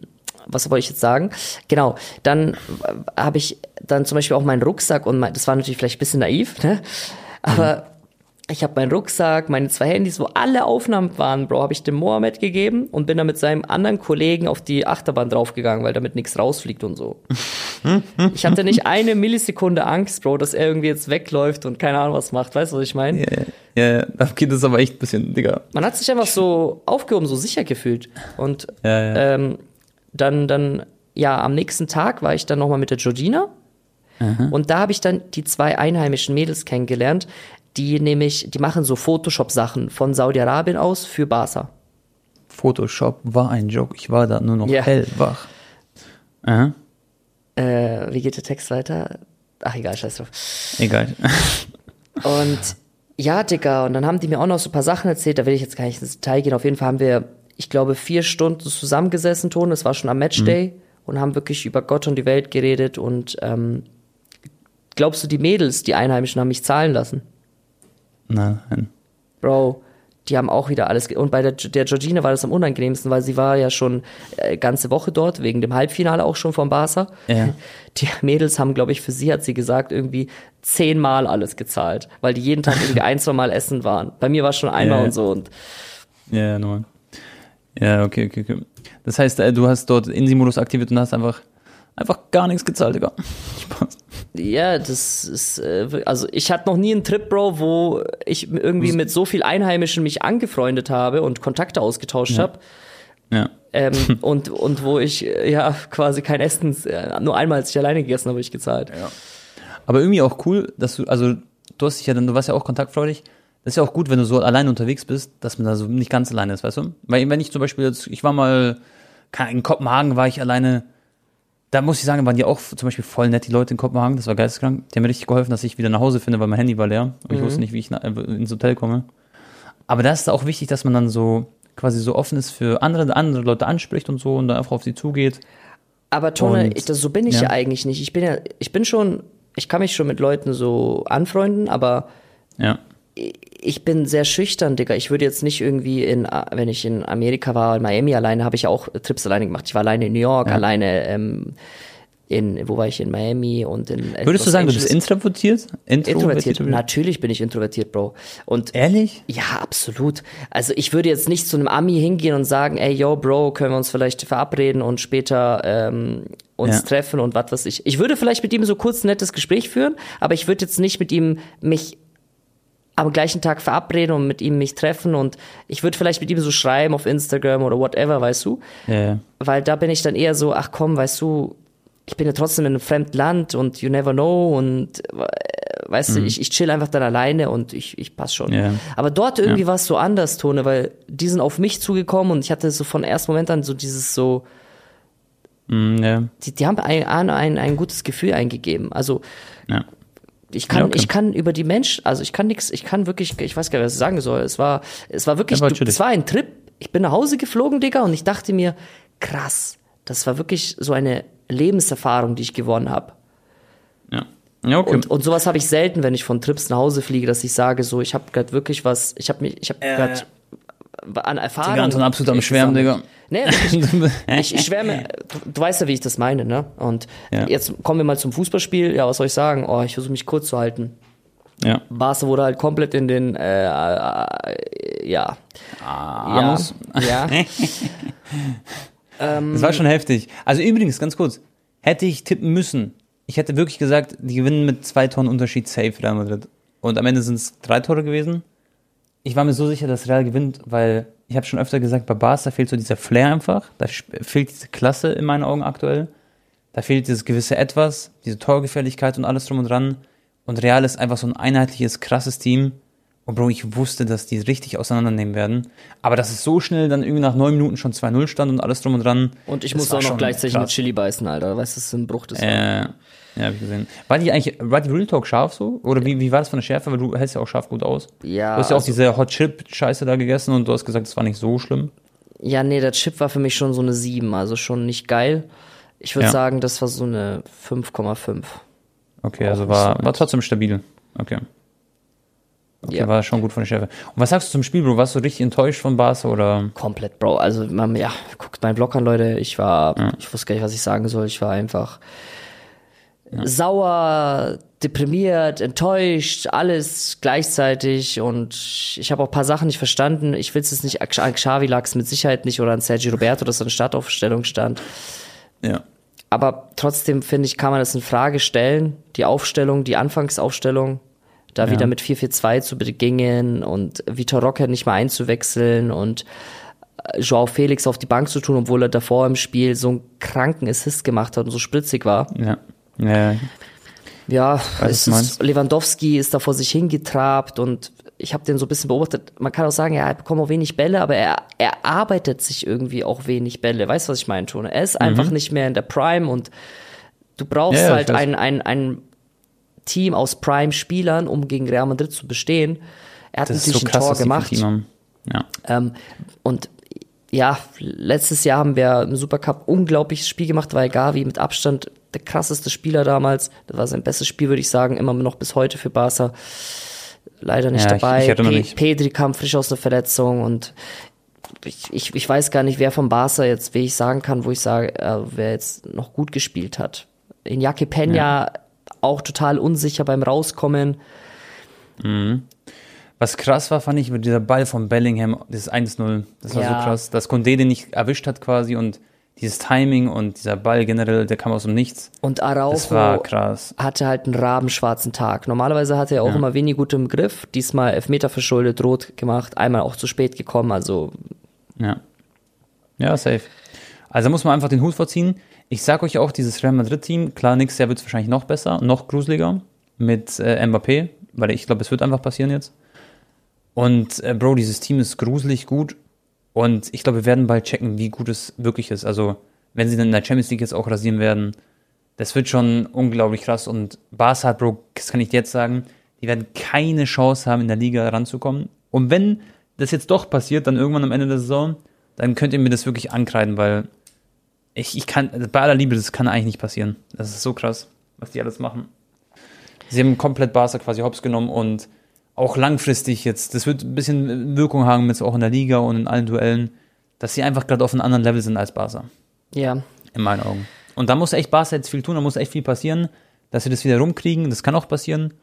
Speaker 2: was wollte ich jetzt sagen? Genau, dann äh, habe ich dann zum Beispiel auch meinen Rucksack und mein, das war natürlich vielleicht ein bisschen naiv, ne? aber ich habe meinen Rucksack, meine zwei Handys, wo alle Aufnahmen waren, Bro, habe ich dem Mohammed gegeben und bin dann mit seinem anderen Kollegen auf die Achterbahn draufgegangen, weil damit nichts rausfliegt und so. (laughs) ich hatte nicht eine Millisekunde Angst, Bro, dass er irgendwie jetzt wegläuft und keine Ahnung was macht. Weißt du, was ich meine?
Speaker 1: Ja, ja, ja, da geht es aber echt ein bisschen, Digga.
Speaker 2: Man hat sich einfach so aufgehoben, so sicher gefühlt. Und
Speaker 1: Ja, ja.
Speaker 2: ähm, dann, dann, ja, am nächsten Tag war ich dann nochmal mit der Georgina. Und da habe ich dann die zwei einheimischen Mädels kennengelernt, die nämlich, die machen so Photoshop-Sachen von Saudi-Arabien aus für Barca.
Speaker 1: Photoshop war ein Joke. Ich war da nur noch
Speaker 2: Ja.
Speaker 1: hellwach. Aha.
Speaker 2: Äh, wie geht der Text weiter? Ach egal, scheiß drauf.
Speaker 1: Egal.
Speaker 2: Und ja, Digga, und dann haben die mir auch noch so ein paar Sachen erzählt, da will ich jetzt gar nicht ins Detail gehen. Auf jeden Fall haben wir, ich glaube, vier Stunden zusammengesessen, Ton, das war schon am Matchday, und haben wirklich über Gott und die Welt geredet. Und ähm, glaubst du, die Mädels, die Einheimischen, haben mich zahlen lassen?
Speaker 1: Nein.
Speaker 2: Bro, die haben auch wieder alles. Und bei der, der Georgina war das am unangenehmsten, weil sie war ja schon äh, ganze Woche dort, wegen dem Halbfinale auch schon vom Barca.
Speaker 1: Ja. (laughs)
Speaker 2: Die Mädels haben, glaube ich, für sie hat sie gesagt, irgendwie zehnmal alles gezahlt, weil die jeden Tag (laughs) irgendwie ein, zwei Mal essen waren. Bei mir war es schon einmal
Speaker 1: Ja.
Speaker 2: und so. Und
Speaker 1: Ja, ja, normal. Ja, okay, okay, okay. Das heißt, äh, du hast dort Insi-Modus aktiviert und hast einfach, einfach gar nichts gezahlt, Digga. (laughs) Spaß.
Speaker 2: ja, das ist, äh, also ich hatte noch nie einen Trip, Bro, wo ich irgendwie mit so viel Einheimischen mich angefreundet habe und Kontakte ausgetauscht habe.
Speaker 1: Ja.
Speaker 2: Ähm, (laughs) und, und wo ich äh, ja quasi kein Essen, nur einmal als ich alleine gegessen habe, habe ich gezahlt.
Speaker 1: Aber irgendwie auch cool, dass du, also du hast dich ja dann, du warst ja auch kontaktfreudig. Das ist ja auch gut, wenn du so alleine unterwegs bist, dass man da so nicht ganz alleine ist, weißt du? Weil wenn ich zum Beispiel jetzt, ich war mal, in Kopenhagen war ich alleine, da muss ich sagen, waren die auch zum Beispiel voll nett, die Leute in Kopenhagen, das war geisteskrank. Die haben mir richtig geholfen, dass ich wieder nach Hause finde, weil mein Handy war leer und ich wusste nicht, wie ich äh, ins Hotel komme. Aber da ist auch wichtig, dass man dann so quasi so offen ist für andere, andere Leute anspricht und so und dann einfach auf sie zugeht.
Speaker 2: Aber Tone,
Speaker 1: Und-
Speaker 2: ich, das, so bin ich ja.
Speaker 1: ja.
Speaker 2: eigentlich nicht. Ich bin ja, ich bin schon, ich kann mich schon mit Leuten so anfreunden, aber
Speaker 1: Ja.
Speaker 2: ich bin sehr schüchtern, Digga. Ich würde jetzt nicht irgendwie in, wenn ich in Amerika war, in Miami alleine, habe ich ja auch Trips alleine gemacht. Ich war alleine in New York, alleine ähm, in, wo war ich, in Miami und in
Speaker 1: Würdest
Speaker 2: Los
Speaker 1: du sagen, du bist
Speaker 2: Angeles.
Speaker 1: introvertiert?
Speaker 2: introvertiert? Natürlich bin ich introvertiert, Bro. Und
Speaker 1: Ehrlich?
Speaker 2: ja, absolut. Also ich würde jetzt nicht zu einem Ami hingehen und sagen, ey, yo, Bro, können wir uns vielleicht verabreden und später ähm, uns
Speaker 1: Ja.
Speaker 2: treffen und was weiß ich. Ich würde vielleicht mit ihm so kurz ein nettes Gespräch führen, aber ich würde jetzt nicht mit ihm mich am gleichen Tag verabreden und mit ihm mich treffen und ich würde vielleicht mit ihm so schreiben auf Instagram oder whatever, weißt du?
Speaker 1: Ja.
Speaker 2: Weil da bin ich dann eher so, ach komm, weißt du, ich bin ja trotzdem in einem fremden Land und you never know und äh, weißt du, ich, ich chill einfach dann alleine und ich, ich pass schon.
Speaker 1: Mhm. Ja.
Speaker 2: Aber dort irgendwie war es so anders, Tone, weil die sind auf mich zugekommen und ich hatte so von ersten Moment an so dieses so,
Speaker 1: Mm, ja.
Speaker 2: die, die haben ein, ein, ein, ein gutes Gefühl eingegeben. Also
Speaker 1: ja.
Speaker 2: Ich kann,
Speaker 1: Ja, okay.
Speaker 2: ich kann über die Menschen, also ich kann nichts, ich kann wirklich, ich weiß gar nicht, was ich sagen soll. Es war, es war wirklich,
Speaker 1: Ja,
Speaker 2: du, es war ein Trip. Ich bin nach Hause geflogen, Digga, und ich dachte mir, krass, das war wirklich so eine Lebenserfahrung, die ich gewonnen habe.
Speaker 1: Ja. Ja, okay.
Speaker 2: Und, und sowas habe ich selten, wenn ich von Trips nach Hause fliege, dass ich sage, so, ich habe gerade wirklich was, ich habe mich, ich habe gerade an Erfahrung.
Speaker 1: Digga, Anton absolut am Schwärmen, Digga.
Speaker 2: Nee, (laughs) ich, ich schwärme, du, du weißt ja, wie ich das meine, ne? Und
Speaker 1: Ja.
Speaker 2: jetzt kommen wir mal zum Fußballspiel. Ja, was soll ich sagen? Oh, ich versuche mich kurz zu halten.
Speaker 1: ja.
Speaker 2: Barca wurde halt komplett in den, äh, äh, ja.
Speaker 1: Anus.
Speaker 2: Ja. ja. (laughs)
Speaker 1: Das war schon heftig. Also übrigens, ganz kurz, hätte ich tippen müssen, ich hätte wirklich gesagt, die gewinnen mit zwei Toren Unterschied safe Real Madrid. Und am Ende sind es drei Tore gewesen. Ich war mir so sicher, dass Real gewinnt, weil ich habe schon öfter gesagt, bei Barca fehlt so dieser Flair einfach. Da fehlt diese Klasse in meinen Augen aktuell. Da fehlt dieses gewisse Etwas, diese Torgefährlichkeit und alles drum und dran. Und Real ist einfach so ein einheitliches, krasses Team. Und Bro, ich wusste, dass die richtig auseinandernehmen werden. Aber dass es so schnell dann irgendwie nach neun Minuten schon 2-0 stand und alles drum und dran.
Speaker 2: Und ich muss auch noch gleichzeitig
Speaker 1: krass.
Speaker 2: mit Chili beißen, Alter. Weißt du, das ist ein Bruch des
Speaker 1: Äh, ja, hab ich gesehen. War die eigentlich, war die Real Talk scharf so? Oder wie, wie war das von der Schärfe? Weil du hältst ja auch scharf gut aus.
Speaker 2: Ja,
Speaker 1: Du hast ja auch
Speaker 2: also-
Speaker 1: diese Hot Chip Scheiße da gegessen und du hast gesagt, es war nicht so schlimm.
Speaker 2: Ja, nee, der Chip war für mich schon so eine 7, also schon nicht geil. Ich würde
Speaker 1: Ja.
Speaker 2: sagen, das war so eine 5,5.
Speaker 1: Okay,
Speaker 2: Auch
Speaker 1: also war,
Speaker 2: so
Speaker 1: war trotzdem stabil. Okay. Okay,
Speaker 2: Ja.
Speaker 1: war schon gut von der Schärfe. Und was sagst du zum Spiel, Bro? Warst du richtig enttäuscht von Barca oder?
Speaker 2: Komplett, Bro. Also, man, ja, guckt meinen Blog an, Leute. Ich war, ich wusste gar nicht, was ich sagen soll. Ich war einfach, sauer, deprimiert, enttäuscht, alles gleichzeitig und ich habe auch ein paar Sachen nicht verstanden. Ich will es jetzt nicht an Xavi lag's mit Sicherheit nicht oder an Sergio Roberto, dass in Startaufstellung stand.
Speaker 1: Ja.
Speaker 2: Aber trotzdem finde ich, kann man das in Frage stellen. Die Aufstellung, die Anfangsaufstellung, da
Speaker 1: Ja.
Speaker 2: wieder mit 4-4-2 zu begingen und Vitor Roque nicht mal einzuwechseln und äh, Joao Felix auf die Bank zu tun, obwohl er davor im Spiel so einen kranken Assist gemacht hat und so spritzig war.
Speaker 1: Ja. Ja.
Speaker 2: Ja, es ist. Lewandowski ist da vor sich hingetrabt und ich habe den so ein bisschen beobachtet. Man kann auch sagen, ja, er bekommt auch wenig Bälle, aber er, er arbeitet sich irgendwie auch wenig Bälle. Weißt du, was ich meine, Tone? Er ist einfach nicht mehr in der Prime und du brauchst
Speaker 1: Mhm. Ja,
Speaker 2: halt ein, ein, ein Team aus Prime-Spielern, um gegen Real Madrid zu bestehen. Er hat natürlich
Speaker 1: so
Speaker 2: ein
Speaker 1: krass,
Speaker 2: Tor gemacht.
Speaker 1: Ja.
Speaker 2: Ähm, und ja, letztes Jahr haben wir im Supercup unglaubliches Spiel gemacht, weil Gavi mit Abstand der krasseste Spieler damals. Das war sein bestes Spiel, würde ich sagen, immer noch bis heute für Barca. Leider nicht
Speaker 1: Ja, ich-
Speaker 2: dabei.
Speaker 1: ich erinnere
Speaker 2: Pe
Speaker 1: mich.
Speaker 2: Pedri kam frisch aus einer Verletzung und ich, ich, ich weiß gar nicht, wer von Barca jetzt, wie ich sagen kann, wo ich sage, äh, wer jetzt noch gut gespielt hat. Iñaki Peña auch total unsicher beim Rauskommen.
Speaker 1: Was krass war, fand ich, über dieser Ball von Bellingham, dieses 1-0, das war
Speaker 2: Ja.
Speaker 1: so krass, dass Condé den nicht erwischt hat quasi und dieses Timing und dieser Ball generell, der kam aus dem Nichts.
Speaker 2: Und Araujo
Speaker 1: krass.
Speaker 2: hatte halt einen rabenschwarzen Tag. Normalerweise hatte er auch immer wenig gut im Griff. Diesmal Elfmeter verschuldet, rot gemacht, einmal auch zu spät gekommen. Also
Speaker 1: Ja. Ja, safe. Also muss man einfach den Hut vorziehen. Ich sag euch auch, dieses Real Madrid-Team, klar, nächstes Jahr wird es wahrscheinlich noch besser, noch gruseliger mit äh, Mbappé, weil ich glaube, es wird einfach passieren jetzt. Und äh, Bro, dieses Team ist gruselig gut und ich glaube, wir werden bald checken, wie gut es wirklich ist. Also, wenn sie dann in der Champions League jetzt auch rasieren werden, das wird schon unglaublich krass. Und Barca hat, Bro, das kann ich dir jetzt sagen, die werden keine Chance haben, in der Liga ranzukommen. Und wenn das jetzt doch passiert, dann irgendwann am Ende der Saison, dann könnt ihr mir das wirklich ankreiden, weil ich, ich kann, bei aller Liebe, das kann eigentlich nicht passieren. Das ist so krass, was die alles machen. Sie haben komplett Barca quasi hops genommen und auch langfristig jetzt, das wird ein bisschen Wirkung haben jetzt auch in der Liga und in allen Duellen, dass sie einfach gerade auf einem anderen Level sind als Barca,
Speaker 2: ja,
Speaker 1: in meinen Augen. Und da muss echt Barca jetzt viel tun, da muss echt viel passieren, dass sie das wieder rumkriegen, das kann auch passieren.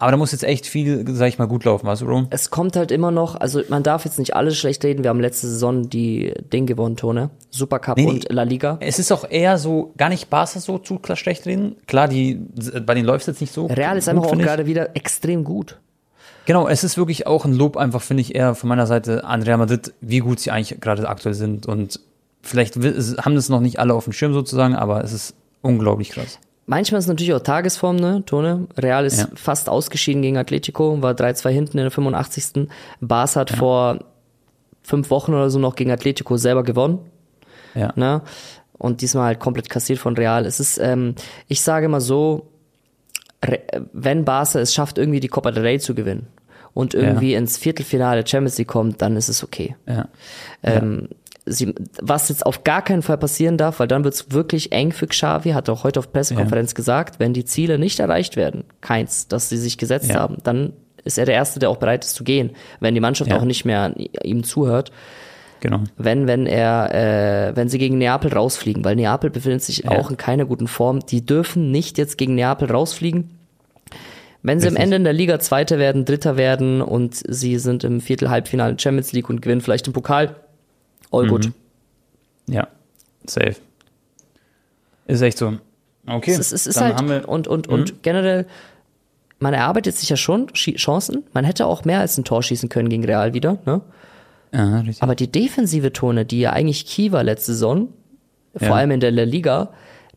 Speaker 1: Aber da muss jetzt echt viel, sag ich mal, gut laufen, weißt du, Bro?
Speaker 2: es kommt halt immer noch, also man darf jetzt nicht alles schlecht reden. Wir haben letzte Saison die Ding gewonnen, Tone. Supercup
Speaker 1: Nee,
Speaker 2: und La Liga.
Speaker 1: Es ist auch eher so, gar nicht Barca so zu schlecht reden. Klar, die, bei denen läuft es jetzt nicht so.
Speaker 2: Real ist einfach auch gerade wieder extrem gut.
Speaker 1: Genau, es ist wirklich auch ein Lob einfach, finde ich, eher von meiner Seite an Real Madrid, wie gut sie eigentlich gerade aktuell sind. Und vielleicht haben das noch nicht alle auf dem Schirm sozusagen, aber es ist unglaublich krass.
Speaker 2: Manchmal ist es natürlich auch Tagesform, ne, Tone? Real ist
Speaker 1: Ja.
Speaker 2: fast ausgeschieden gegen Atletico, war 3-2 hinten in der 85. Barca hat vor fünf Wochen oder so noch gegen Atletico selber gewonnen.
Speaker 1: Ja.
Speaker 2: ne? Und diesmal halt komplett kassiert von Real. Es ist, ähm, ich sage mal so, wenn Barca es schafft, irgendwie die Copa del Rey zu gewinnen und irgendwie ins Viertelfinale Champions League kommt, dann ist es okay.
Speaker 1: Ja.
Speaker 2: Ähm, sie, was jetzt auf gar keinen Fall passieren darf, weil dann wird es wirklich eng für Xavi, hat er auch heute auf Pressekonferenz gesagt, wenn die Ziele nicht erreicht werden, keins, das sie sich gesetzt
Speaker 1: Ja.
Speaker 2: haben, dann ist er der Erste, der auch bereit ist zu gehen, wenn die Mannschaft
Speaker 1: Ja.
Speaker 2: auch nicht mehr ihm zuhört
Speaker 1: Genau.
Speaker 2: wenn, wenn er, äh, wenn sie gegen Neapel rausfliegen, weil Neapel befindet sich
Speaker 1: Ja.
Speaker 2: auch in keiner guten Form. Die dürfen nicht jetzt gegen Neapel rausfliegen. Wenn sie am
Speaker 1: Richtig.
Speaker 2: Ende in der Liga Zweiter werden, Dritter werden und sie sind im Viertel, Halbfinale Champions League und gewinnen vielleicht den Pokal, all
Speaker 1: Mhm.
Speaker 2: gut.
Speaker 1: Ja. Safe. Ist echt so. Okay.
Speaker 2: Es ist, es ist
Speaker 1: dann
Speaker 2: halt,
Speaker 1: haben wir, Mhm.
Speaker 2: und, und, und generell, man erarbeitet sich ja schon Chancen. Man hätte auch mehr als ein Tor schießen können gegen Real wieder, ne?
Speaker 1: ja, richtig.
Speaker 2: Aber die defensive Tone, die ja eigentlich key war letzte Saison, vor
Speaker 1: Ja.
Speaker 2: allem in der La Liga,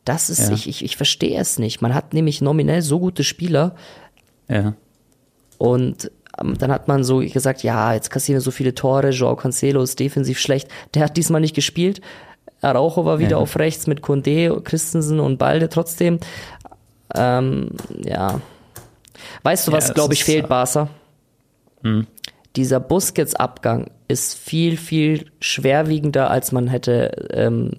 Speaker 2: das ist,
Speaker 1: Ja.
Speaker 2: ich, ich, ich verstehe es nicht. Man hat nämlich nominell so gute Spieler
Speaker 1: ja.
Speaker 2: und ähm, dann hat man so gesagt, ja, jetzt kassieren so viele Tore, Joao Cancelo ist defensiv schlecht. Der hat diesmal nicht gespielt. Araujo war wieder
Speaker 1: Ja.
Speaker 2: auf rechts mit Condé, Christensen und Balde trotzdem. Ähm, ja. Weißt du,
Speaker 1: Ja,
Speaker 2: was,
Speaker 1: es
Speaker 2: glaube ich,
Speaker 1: ist, äh,
Speaker 2: fehlt, Barca? Dieser Busquets-Abgang ist viel, viel schwerwiegender, als man hätte ähm,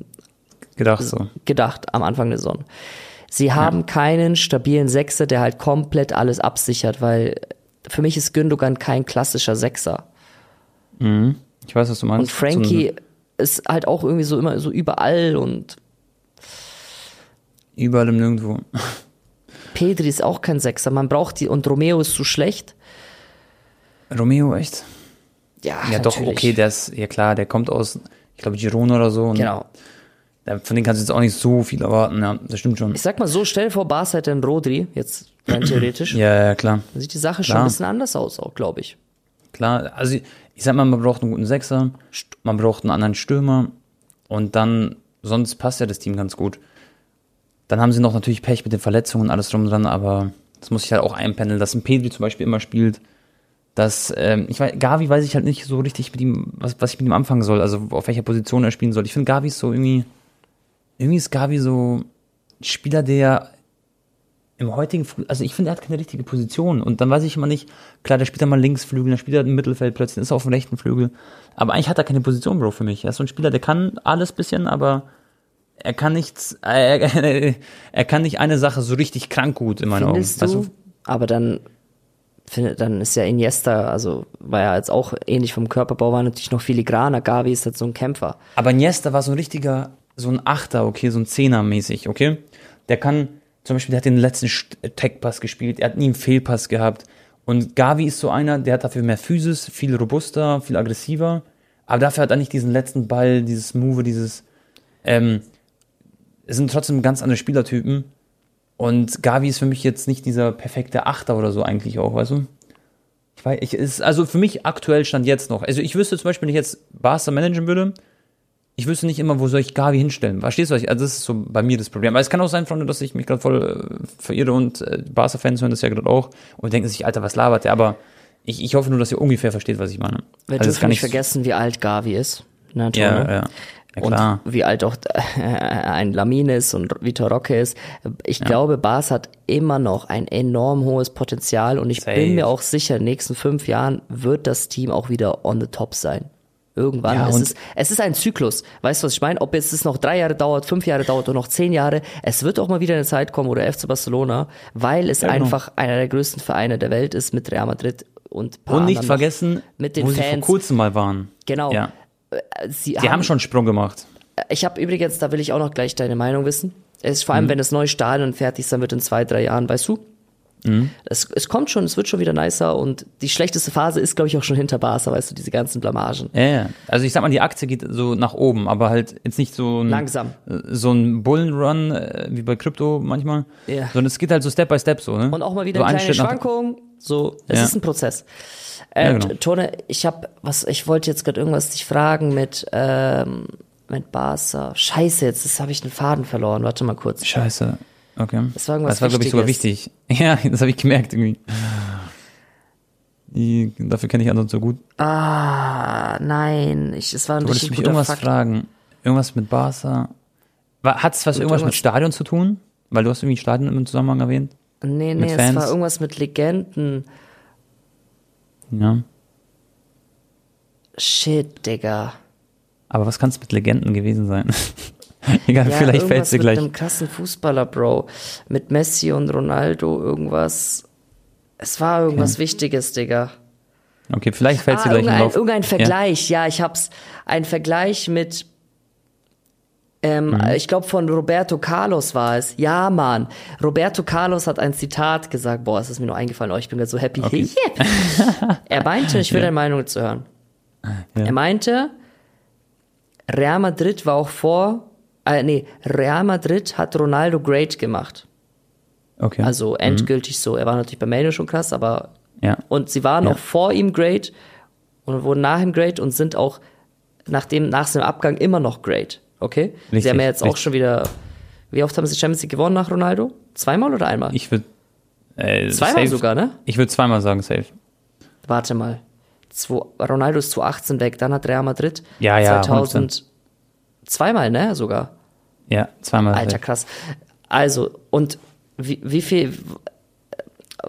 Speaker 1: Gedacht so.
Speaker 2: gedacht am Anfang der Saison. Sie haben keinen stabilen Sechser, der halt komplett alles absichert, weil für mich ist Gündogan kein klassischer Sechser.
Speaker 1: Ich weiß, was du meinst.
Speaker 2: Und Frankie
Speaker 1: So
Speaker 2: ist halt auch irgendwie so immer so überall und
Speaker 1: überall im Nirgendwo.
Speaker 2: Pedri ist auch kein Sechser. Man braucht die und Romeo ist zu schlecht.
Speaker 1: Romeo, echt?
Speaker 2: Ja,
Speaker 1: Ja, doch,
Speaker 2: natürlich.
Speaker 1: okay, der ist, ja klar, der kommt aus, ich glaube, Girona oder so.
Speaker 2: Genau.
Speaker 1: Von denen kannst du jetzt auch nicht so viel erwarten, ja, das stimmt schon.
Speaker 2: Ich sag mal so, stell vor, Barca hätte einen Rodri, jetzt rein theoretisch. (clears throat)
Speaker 1: Ja, ja, klar.
Speaker 2: Dann sieht die Sache schon
Speaker 1: Klar.
Speaker 2: ein bisschen anders aus, auch, glaube ich.
Speaker 1: Klar, also ich ich sag mal, man braucht einen guten Sechser, man braucht einen anderen Stürmer und dann, sonst passt ja das Team ganz gut. Dann haben sie noch natürlich Pech mit den Verletzungen und alles drum und dran, aber das muss ich halt auch einpendeln, dass ein Pedri zum Beispiel immer spielt. Dass, ähm, ich weiß, Gavi weiß ich halt nicht so richtig mit ihm, was, was ich mit ihm anfangen soll, also auf welcher Position er spielen soll. Ich finde Gavi ist so irgendwie, irgendwie ist Gavi so ein Spieler, der im heutigen, also ich finde, er hat keine richtige Position. Und dann weiß ich immer nicht, klar, der spielt dann mal Linksflügel, dann spielt er im Mittelfeld plötzlich, ist er auf dem rechten Flügel. Aber eigentlich hat er keine Position, Bro, für mich. Er ist so ein Spieler, der kann alles bisschen, aber er kann nichts, er, er, (laughs) er kann nicht eine Sache so richtig krank gut in meinen
Speaker 2: Findest
Speaker 1: Augen.
Speaker 2: du?
Speaker 1: Weißt
Speaker 2: Aber dann, finde, dann ist ja Iniesta, also war ja jetzt auch ähnlich vom Körperbau, war natürlich noch filigraner. Gavi ist halt so ein Kämpfer.
Speaker 1: Aber Iniesta war so ein richtiger, so ein Achter, okay, so ein Zehner mäßig, okay? Der kann, zum Beispiel, der hat den letzten Tech-Pass gespielt, er hat nie einen Fehlpass gehabt. Und Gavi ist so einer, der hat dafür mehr Physis, viel robuster, viel aggressiver. Aber dafür hat er nicht diesen letzten Ball, dieses Move, dieses, ähm, es sind trotzdem ganz andere Spielertypen. Und Gavi ist für mich jetzt nicht dieser perfekte Achter oder so eigentlich auch, weißt du? Ich weiß, ich, ist, also für mich aktuell stand jetzt noch. Also ich wüsste zum Beispiel, wenn ich jetzt Barca managen würde, ich wüsste nicht immer, wo soll ich Gavi hinstellen. Verstehst du? was ich- Also das ist so bei mir das Problem. Aber es kann auch sein, Freunde, dass ich mich gerade voll äh, verirre und äh, Barca-Fans hören das ja gerade auch und denken sich, Alter, was labert der? Aber ich, ich hoffe nur, dass ihr ungefähr versteht, was ich meine.
Speaker 2: Wir
Speaker 1: Also
Speaker 2: dürfen nicht vergessen, wie alt Gavi ist. Ne, Tone?
Speaker 1: Ja, ja. Ja, klar.
Speaker 2: Und wie alt auch äh, ein Lamine ist und Vitor Roque ist. Ich glaube, Bas hat immer noch ein enorm hohes Potenzial und ich
Speaker 1: Safe.
Speaker 2: bin mir auch sicher, in den nächsten fünf Jahren wird das Team auch wieder on the top sein. Irgendwann.
Speaker 1: Ja,
Speaker 2: es, ist, es ist ein Zyklus. Weißt du, was ich meine? Ob jetzt es noch drei Jahre dauert, fünf Jahre dauert oder noch zehn Jahre, es wird auch mal wieder eine Zeit kommen, wo der FC Barcelona, weil es
Speaker 1: genau.
Speaker 2: einfach einer der größten Vereine der Welt ist mit Real Madrid und
Speaker 1: Und nicht vergessen,
Speaker 2: mit den
Speaker 1: wo sie vor
Speaker 2: Fans.
Speaker 1: kurzem mal waren.
Speaker 2: Genau.
Speaker 1: Ja.
Speaker 2: Sie
Speaker 1: Die haben schon einen Sprung gemacht.
Speaker 2: ich habe übrigens, da will ich auch noch gleich deine Meinung wissen. Es ist vor
Speaker 1: Mhm.
Speaker 2: allem, wenn das neue Stadion fertig sein wird in zwei, drei Jahren, weißt du?
Speaker 1: Mhm.
Speaker 2: Es, es kommt schon, es wird schon wieder nicer und die schlechteste Phase ist, glaube ich, auch schon hinter Barca, weißt du, diese ganzen Blamagen.
Speaker 1: Ja, ja. Also ich sag mal, die Aktie geht so nach oben, aber halt jetzt nicht so ein,
Speaker 2: Langsam.
Speaker 1: so ein Bullenrun, äh, wie bei Krypto manchmal,
Speaker 2: Ja.
Speaker 1: sondern es geht halt so Step by Step so, ne?
Speaker 2: Und auch mal wieder
Speaker 1: so
Speaker 2: eine
Speaker 1: ein
Speaker 2: kleine Schwankung. So, es
Speaker 1: Ja.
Speaker 2: ist ein Prozess. Äh,
Speaker 1: Ja, genau.
Speaker 2: T- Tone, ich habe was, ich wollte jetzt gerade irgendwas dich fragen mit ähm, mit Barca. Scheiße, jetzt habe ich den Faden verloren. Warte mal kurz.
Speaker 1: Scheiße. Okay.
Speaker 2: Das war irgendwas
Speaker 1: Das war, glaube ich, sogar wichtig. (laughs) Ja, das habe ich gemerkt irgendwie. Die, dafür kenne ich anderen so gut.
Speaker 2: Ah, nein, ich, es war ein
Speaker 1: Du
Speaker 2: richtig
Speaker 1: mich
Speaker 2: guter
Speaker 1: irgendwas
Speaker 2: Fakt.
Speaker 1: fragen. Irgendwas mit Barca. Hat es was irgendwas mit
Speaker 2: irgendwas-
Speaker 1: Stadion zu tun? Weil du hast irgendwie Stadion im Zusammenhang erwähnt.
Speaker 2: Nee,
Speaker 1: Mit
Speaker 2: nee, es war irgendwas mit Legenden.
Speaker 1: Ja.
Speaker 2: Shit, Digga.
Speaker 1: Aber was kann es mit Legenden gewesen sein? (laughs) (laughs) Egal,
Speaker 2: Ja,
Speaker 1: vielleicht fällt dir gleich.
Speaker 2: Mit einem krassen Fußballer, Bro. Mit Messi und Ronaldo, irgendwas. Es war irgendwas Wichtiges, Digga.
Speaker 1: Okay, vielleicht fällt
Speaker 2: Ah,
Speaker 1: dir gleich
Speaker 2: irgendein,
Speaker 1: Lauf.
Speaker 2: irgendein Vergleich, ja. ich hab's. Ein Vergleich mit. Ähm,
Speaker 1: Mhm.
Speaker 2: Ich glaube, von Roberto Carlos war es. Ja, Mann. Roberto Carlos hat ein Zitat gesagt. Boah, es ist mir nur eingefallen. Oh, ich bin gerade so happy.
Speaker 1: Okay.
Speaker 2: Yep. (laughs) er meinte, ich will deine Meinung zu hören.
Speaker 1: Ja.
Speaker 2: Er meinte, Real Madrid war auch vor, äh, nee, Real Madrid hat Ronaldo great gemacht.
Speaker 1: Okay.
Speaker 2: Also endgültig so. Er war natürlich bei Manu schon krass, aber
Speaker 1: ja.
Speaker 2: und sie waren
Speaker 1: Ja.
Speaker 2: auch vor ihm great und wurden nach ihm great und sind auch nach dem, nach seinem Abgang immer noch great. Okay? sie
Speaker 1: Richtig,
Speaker 2: haben ja jetzt auch
Speaker 1: richtig.
Speaker 2: schon wieder, wie oft haben sie Champions League gewonnen nach Ronaldo? Zweimal oder einmal?
Speaker 1: Ich würde. Äh,
Speaker 2: Zweimal
Speaker 1: safe-
Speaker 2: sogar, ne?
Speaker 1: Ich würde zweimal sagen, safe.
Speaker 2: Warte mal. Zwei, Ronaldo ist 2018 weg, dann hat Real Madrid
Speaker 1: Ja, ja,
Speaker 2: 2000 zweimal, ne? Sogar.
Speaker 1: Ja, zweimal.
Speaker 2: Alter, krass. Also, und wie, wie viel,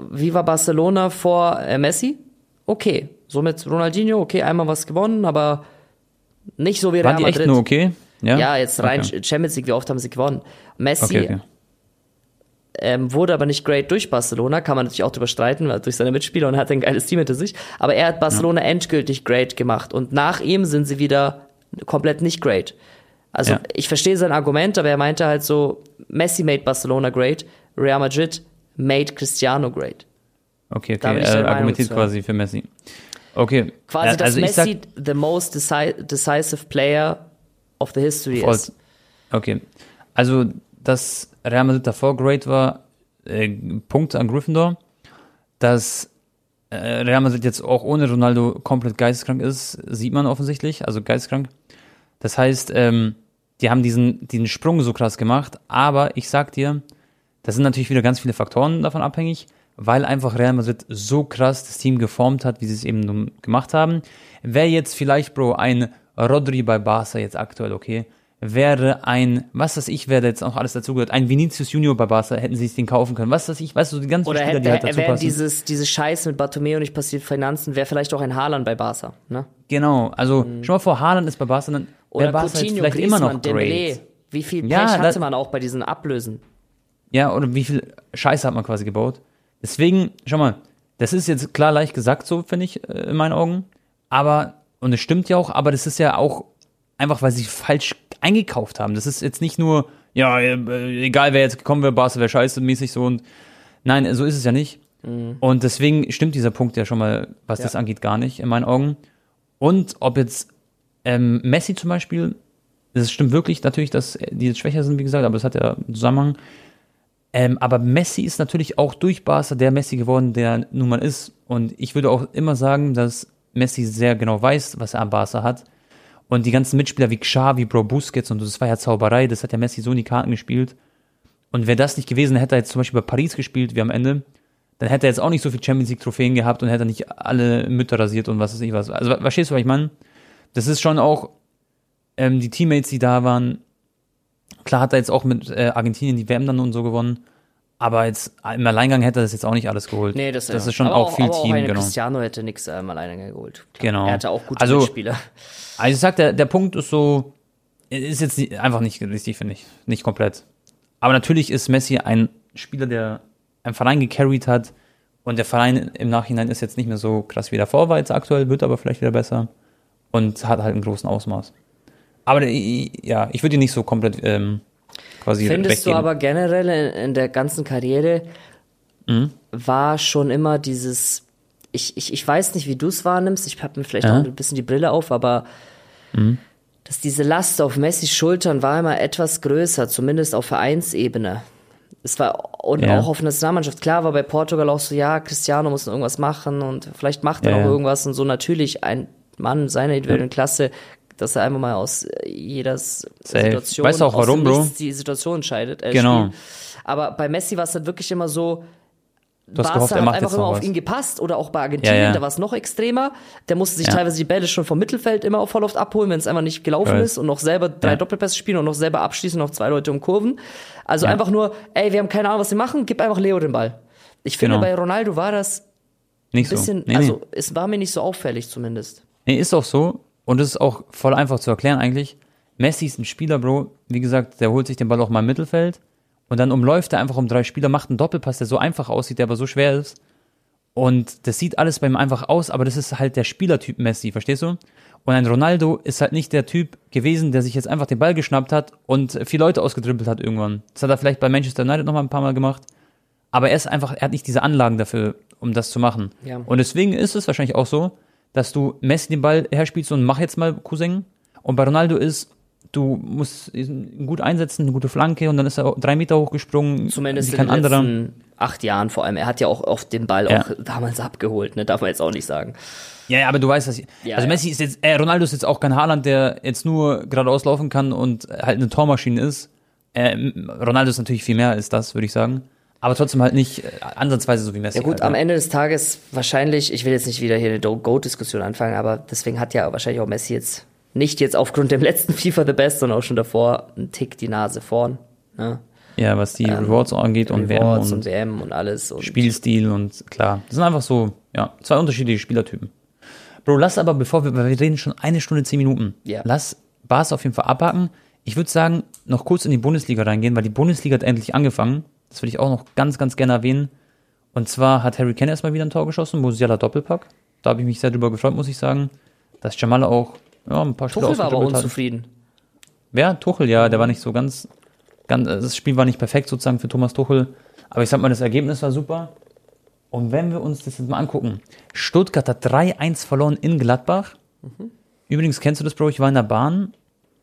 Speaker 2: wie war Barcelona vor äh, Messi? Okay. So mit Ronaldinho, okay, einmal was gewonnen, aber nicht so wie Real
Speaker 1: Waren die
Speaker 2: Madrid.
Speaker 1: echt nur okay? Ja,
Speaker 2: Ja, jetzt rein
Speaker 1: Okay.
Speaker 2: Champions League, wie oft haben sie gewonnen? Messi
Speaker 1: Okay, okay.
Speaker 2: Ähm, wurde aber nicht great durch Barcelona, kann man natürlich auch drüber streiten, weil durch seine Mitspieler und hat ein geiles Team hinter sich. Aber er hat Barcelona endgültig great gemacht und nach ihm sind sie wieder komplett nicht great. Also
Speaker 1: Ja.
Speaker 2: ich verstehe sein Argument, aber er meinte halt so, Messi made Barcelona great, Real Madrid made Cristiano great.
Speaker 1: Okay, okay, er argumentiert
Speaker 2: zu.
Speaker 1: quasi für Messi. Okay.
Speaker 2: Quasi, dass
Speaker 1: also ich sag,
Speaker 2: Messi the most deci decisive player of the history
Speaker 1: Voll.
Speaker 2: is.
Speaker 1: Okay. Also, dass Real Madrid davor great war, äh, Punkt an Gryffindor. Dass äh, Real Madrid jetzt auch ohne Ronaldo komplett geisteskrank ist, sieht man offensichtlich, also geisteskrank. Das heißt, ähm, die haben diesen, diesen Sprung so krass gemacht, aber ich sag dir, das sind natürlich wieder ganz viele Faktoren davon abhängig, weil einfach Real Madrid so krass das Team geformt hat, wie sie es eben nun gemacht haben. Wäre jetzt vielleicht, Bro, ein Rodri bei Barca jetzt aktuell, okay, wäre ein, was weiß ich, da jetzt noch alles dazugehört, ein Vinicius Junior bei Barca, hätten sie sich den kaufen können. Was weiß ich, weißt du, die ganzen
Speaker 2: Oder
Speaker 1: Spieler,
Speaker 2: hätte,
Speaker 1: die halt dazu
Speaker 2: wäre
Speaker 1: passen.
Speaker 2: dieses, diese Scheiße mit Bartomeu nicht passiert, Finanzen, wäre vielleicht auch ein Haaland bei Barca. Ne?
Speaker 1: Genau, also schon mal vor, Haaland ist bei Barca, dann
Speaker 2: Oder
Speaker 1: jetzt
Speaker 2: Coutinho,
Speaker 1: vielleicht immer
Speaker 2: Griezmann,
Speaker 1: noch
Speaker 2: Dembélé.
Speaker 1: great.
Speaker 2: Wie viel Pech
Speaker 1: Ja,
Speaker 2: hatte man auch bei diesen Ablösen?
Speaker 1: Ja, oder wie viel Scheiße hat man quasi gebaut. Deswegen, schau mal, das ist jetzt klar leicht gesagt, so finde ich, äh, in meinen Augen. Aber, und es stimmt ja auch, aber das ist ja auch einfach, weil sie falsch eingekauft haben. Das ist jetzt nicht nur, ja, äh, egal wer jetzt gekommen wäre, Barca wäre scheiße mäßig so und nein, so ist es ja nicht. Und deswegen stimmt dieser Punkt ja schon mal, was das angeht, gar nicht, in meinen Augen. Und ob jetzt ähm, Messi zum Beispiel, das stimmt wirklich natürlich, dass die jetzt schwächer sind, wie gesagt, aber das hat ja einen Zusammenhang. Ähm, aber Messi ist natürlich auch durch Barca der Messi geworden, der nun mal ist. Und ich würde auch immer sagen, dass Messi sehr genau weiß, was er am Barca hat. Und die ganzen Mitspieler wie Xavi, Bro Busquets und das war ja Zauberei, das hat ja Messi so in die Karten gespielt. Und wäre das nicht gewesen, hätte er jetzt zum Beispiel bei Paris gespielt, wie am Ende, dann hätte er jetzt auch nicht so viel Champions League Trophäen gehabt und hätte nicht alle Mütter rasiert und was weiß ich was. Also ver- verstehst du, was ich meine? Das ist schon auch ähm, die Teammates, die da waren. Klar hat er jetzt auch mit äh, Argentinien die WM dann und so gewonnen. Aber jetzt im Alleingang hätte er das jetzt auch nicht alles geholt.
Speaker 2: Nee, das,
Speaker 1: das
Speaker 2: ja.
Speaker 1: ist schon
Speaker 2: aber
Speaker 1: auch viel
Speaker 2: aber
Speaker 1: Team,
Speaker 2: auch
Speaker 1: genau.
Speaker 2: Cristiano hätte nichts ähm, alleine geholt. Klar.
Speaker 1: Genau.
Speaker 2: Er hatte auch gute
Speaker 1: Also-
Speaker 2: Mitspieler.
Speaker 1: Also ich sag, der, der Punkt ist so, ist jetzt nicht, einfach nicht richtig, finde ich. Nicht komplett. Aber natürlich ist Messi ein Spieler, der einen Verein gecarried hat und der Verein im Nachhinein ist jetzt nicht mehr so krass wie davor war jetzt aktuell, wird aber vielleicht wieder besser und hat halt einen großen Ausmaß. Aber ja, ich würde ihn nicht so komplett ähm, quasi
Speaker 2: Findest du
Speaker 1: geben.
Speaker 2: aber generell in, in der ganzen Karriere
Speaker 1: Mhm.
Speaker 2: war schon immer dieses, ich, ich, ich weiß nicht, wie du es wahrnimmst, ich habe mir vielleicht
Speaker 1: Ja.
Speaker 2: auch ein bisschen die Brille auf, aber
Speaker 1: Mhm.
Speaker 2: dass diese Last auf Messis Schultern war immer etwas größer, zumindest auf Vereinsebene. Es war, und
Speaker 1: Ja.
Speaker 2: auch auf Nationalmannschaft, klar war bei Portugal auch so, ja, Cristiano muss noch irgendwas machen und vielleicht macht er
Speaker 1: Ja, ja.
Speaker 2: irgendwas und so natürlich ein Mann seiner individuellen Klasse, dass er einfach mal aus äh, jeder. Situation
Speaker 1: Weißt du auch warum, Bro?
Speaker 2: Die Situation entscheidet. Äh,
Speaker 1: Genau.
Speaker 2: Spiel. Aber bei Messi war es halt wirklich immer so,
Speaker 1: Du hast
Speaker 2: Barca
Speaker 1: gehofft, er
Speaker 2: hat
Speaker 1: macht
Speaker 2: einfach
Speaker 1: jetzt
Speaker 2: immer auf
Speaker 1: was.
Speaker 2: ihn gepasst oder auch bei Argentinien,
Speaker 1: Ja, ja.
Speaker 2: da war es noch extremer. Der musste sich
Speaker 1: Ja.
Speaker 2: teilweise die Bälle schon vom Mittelfeld immer voll oft abholen, wenn es einfach nicht gelaufen ist und noch selber drei. Doppelpässe spielen und noch selber abschließen, noch zwei Leute um Kurven. Also einfach nur, ey, wir haben keine Ahnung, was wir machen, gib einfach Leo den Ball. Ich finde,
Speaker 1: Genau.
Speaker 2: bei Ronaldo war das
Speaker 1: Nicht
Speaker 2: ein
Speaker 1: so.
Speaker 2: bisschen,
Speaker 1: Nee, nee.
Speaker 2: also es war mir nicht so auffällig zumindest.
Speaker 1: Nee, ist auch so. Und es ist auch voll einfach zu erklären eigentlich. Messi ist ein Spieler, Bro. Wie gesagt, der holt sich den Ball auch mal im Mittelfeld. Und dann umläuft er einfach um drei Spieler, macht einen Doppelpass, der so einfach aussieht, der aber so schwer ist. Und das sieht alles bei ihm einfach aus, aber das ist halt der Spielertyp Messi, verstehst du? Und ein Ronaldo ist halt nicht der Typ gewesen, der sich jetzt einfach den Ball geschnappt hat und vier Leute ausgedribbelt hat irgendwann. Das hat er vielleicht bei Manchester United noch mal ein paar Mal gemacht. Aber er ist einfach, er hat nicht diese Anlagen dafür, um das zu machen.
Speaker 2: Ja.
Speaker 1: Und deswegen ist es wahrscheinlich auch so, dass du Messi den Ball herspielst und mach jetzt mal Cousin. Und bei Ronaldo ist, du musst ihn gut einsetzen, eine gute Flanke und dann ist er drei Meter hochgesprungen.
Speaker 2: Zumindest
Speaker 1: wie
Speaker 2: in
Speaker 1: kein
Speaker 2: den
Speaker 1: anderer.
Speaker 2: letzten acht Jahren vor allem. Er hat ja auch oft den Ball
Speaker 1: Ja.
Speaker 2: auch damals abgeholt, ne? darf man jetzt auch nicht sagen.
Speaker 1: Ja, ja, aber du weißt, dass ich,
Speaker 2: Ja,
Speaker 1: also. Messi ist jetzt, äh, Ronaldo ist jetzt auch kein Haaland, der jetzt nur geradeaus laufen kann und halt eine Tormaschine ist. Ähm, Ronaldo ist natürlich viel mehr als das, würde ich sagen. Aber trotzdem halt nicht äh, ansatzweise so wie Messi.
Speaker 2: Ja gut,
Speaker 1: halt,
Speaker 2: am
Speaker 1: ja.
Speaker 2: Ende des Tages wahrscheinlich, ich will jetzt nicht wieder hier eine Goat-Diskussion anfangen, aber deswegen hat ja wahrscheinlich auch Messi jetzt nicht jetzt aufgrund dem (laughs) letzten FIFA The Best, sondern auch schon davor einen Tick die Nase vorn. Ne?
Speaker 1: Ja, was die Rewards angeht und WM
Speaker 2: Ähm,
Speaker 1: und,
Speaker 2: und WM und alles. Und
Speaker 1: Spielstil und klar. Das sind einfach so, ja, zwei unterschiedliche Spielertypen. Bro, lass aber, bevor wir, weil wir reden schon eine Stunde, zehn Minuten.
Speaker 2: Ja.
Speaker 1: Lass Bas auf jeden Fall abhaken. Ich würde sagen, noch kurz in die Bundesliga reingehen, weil die Bundesliga hat endlich angefangen. Das würde ich auch noch ganz, ganz gerne erwähnen. Und zwar hat Harry Kane erstmal wieder ein Tor geschossen, Musiala Doppelpack. Da habe ich mich sehr drüber gefreut, muss ich sagen. Dass Jamal auch ja, ein paar Spiele
Speaker 2: Tuchel war aber
Speaker 1: ausgedribbelt hat.
Speaker 2: unzufrieden.
Speaker 1: Wer? Tuchel, ja, der war nicht so ganz, ganz, das Spiel war nicht perfekt sozusagen für Thomas Tuchel. Aber ich sag mal, das Ergebnis war super. Und wenn wir uns das jetzt mal angucken, Stuttgart hat 3-1 verloren in Gladbach. Übrigens, kennst du das, Bro? Ich war in der Bahn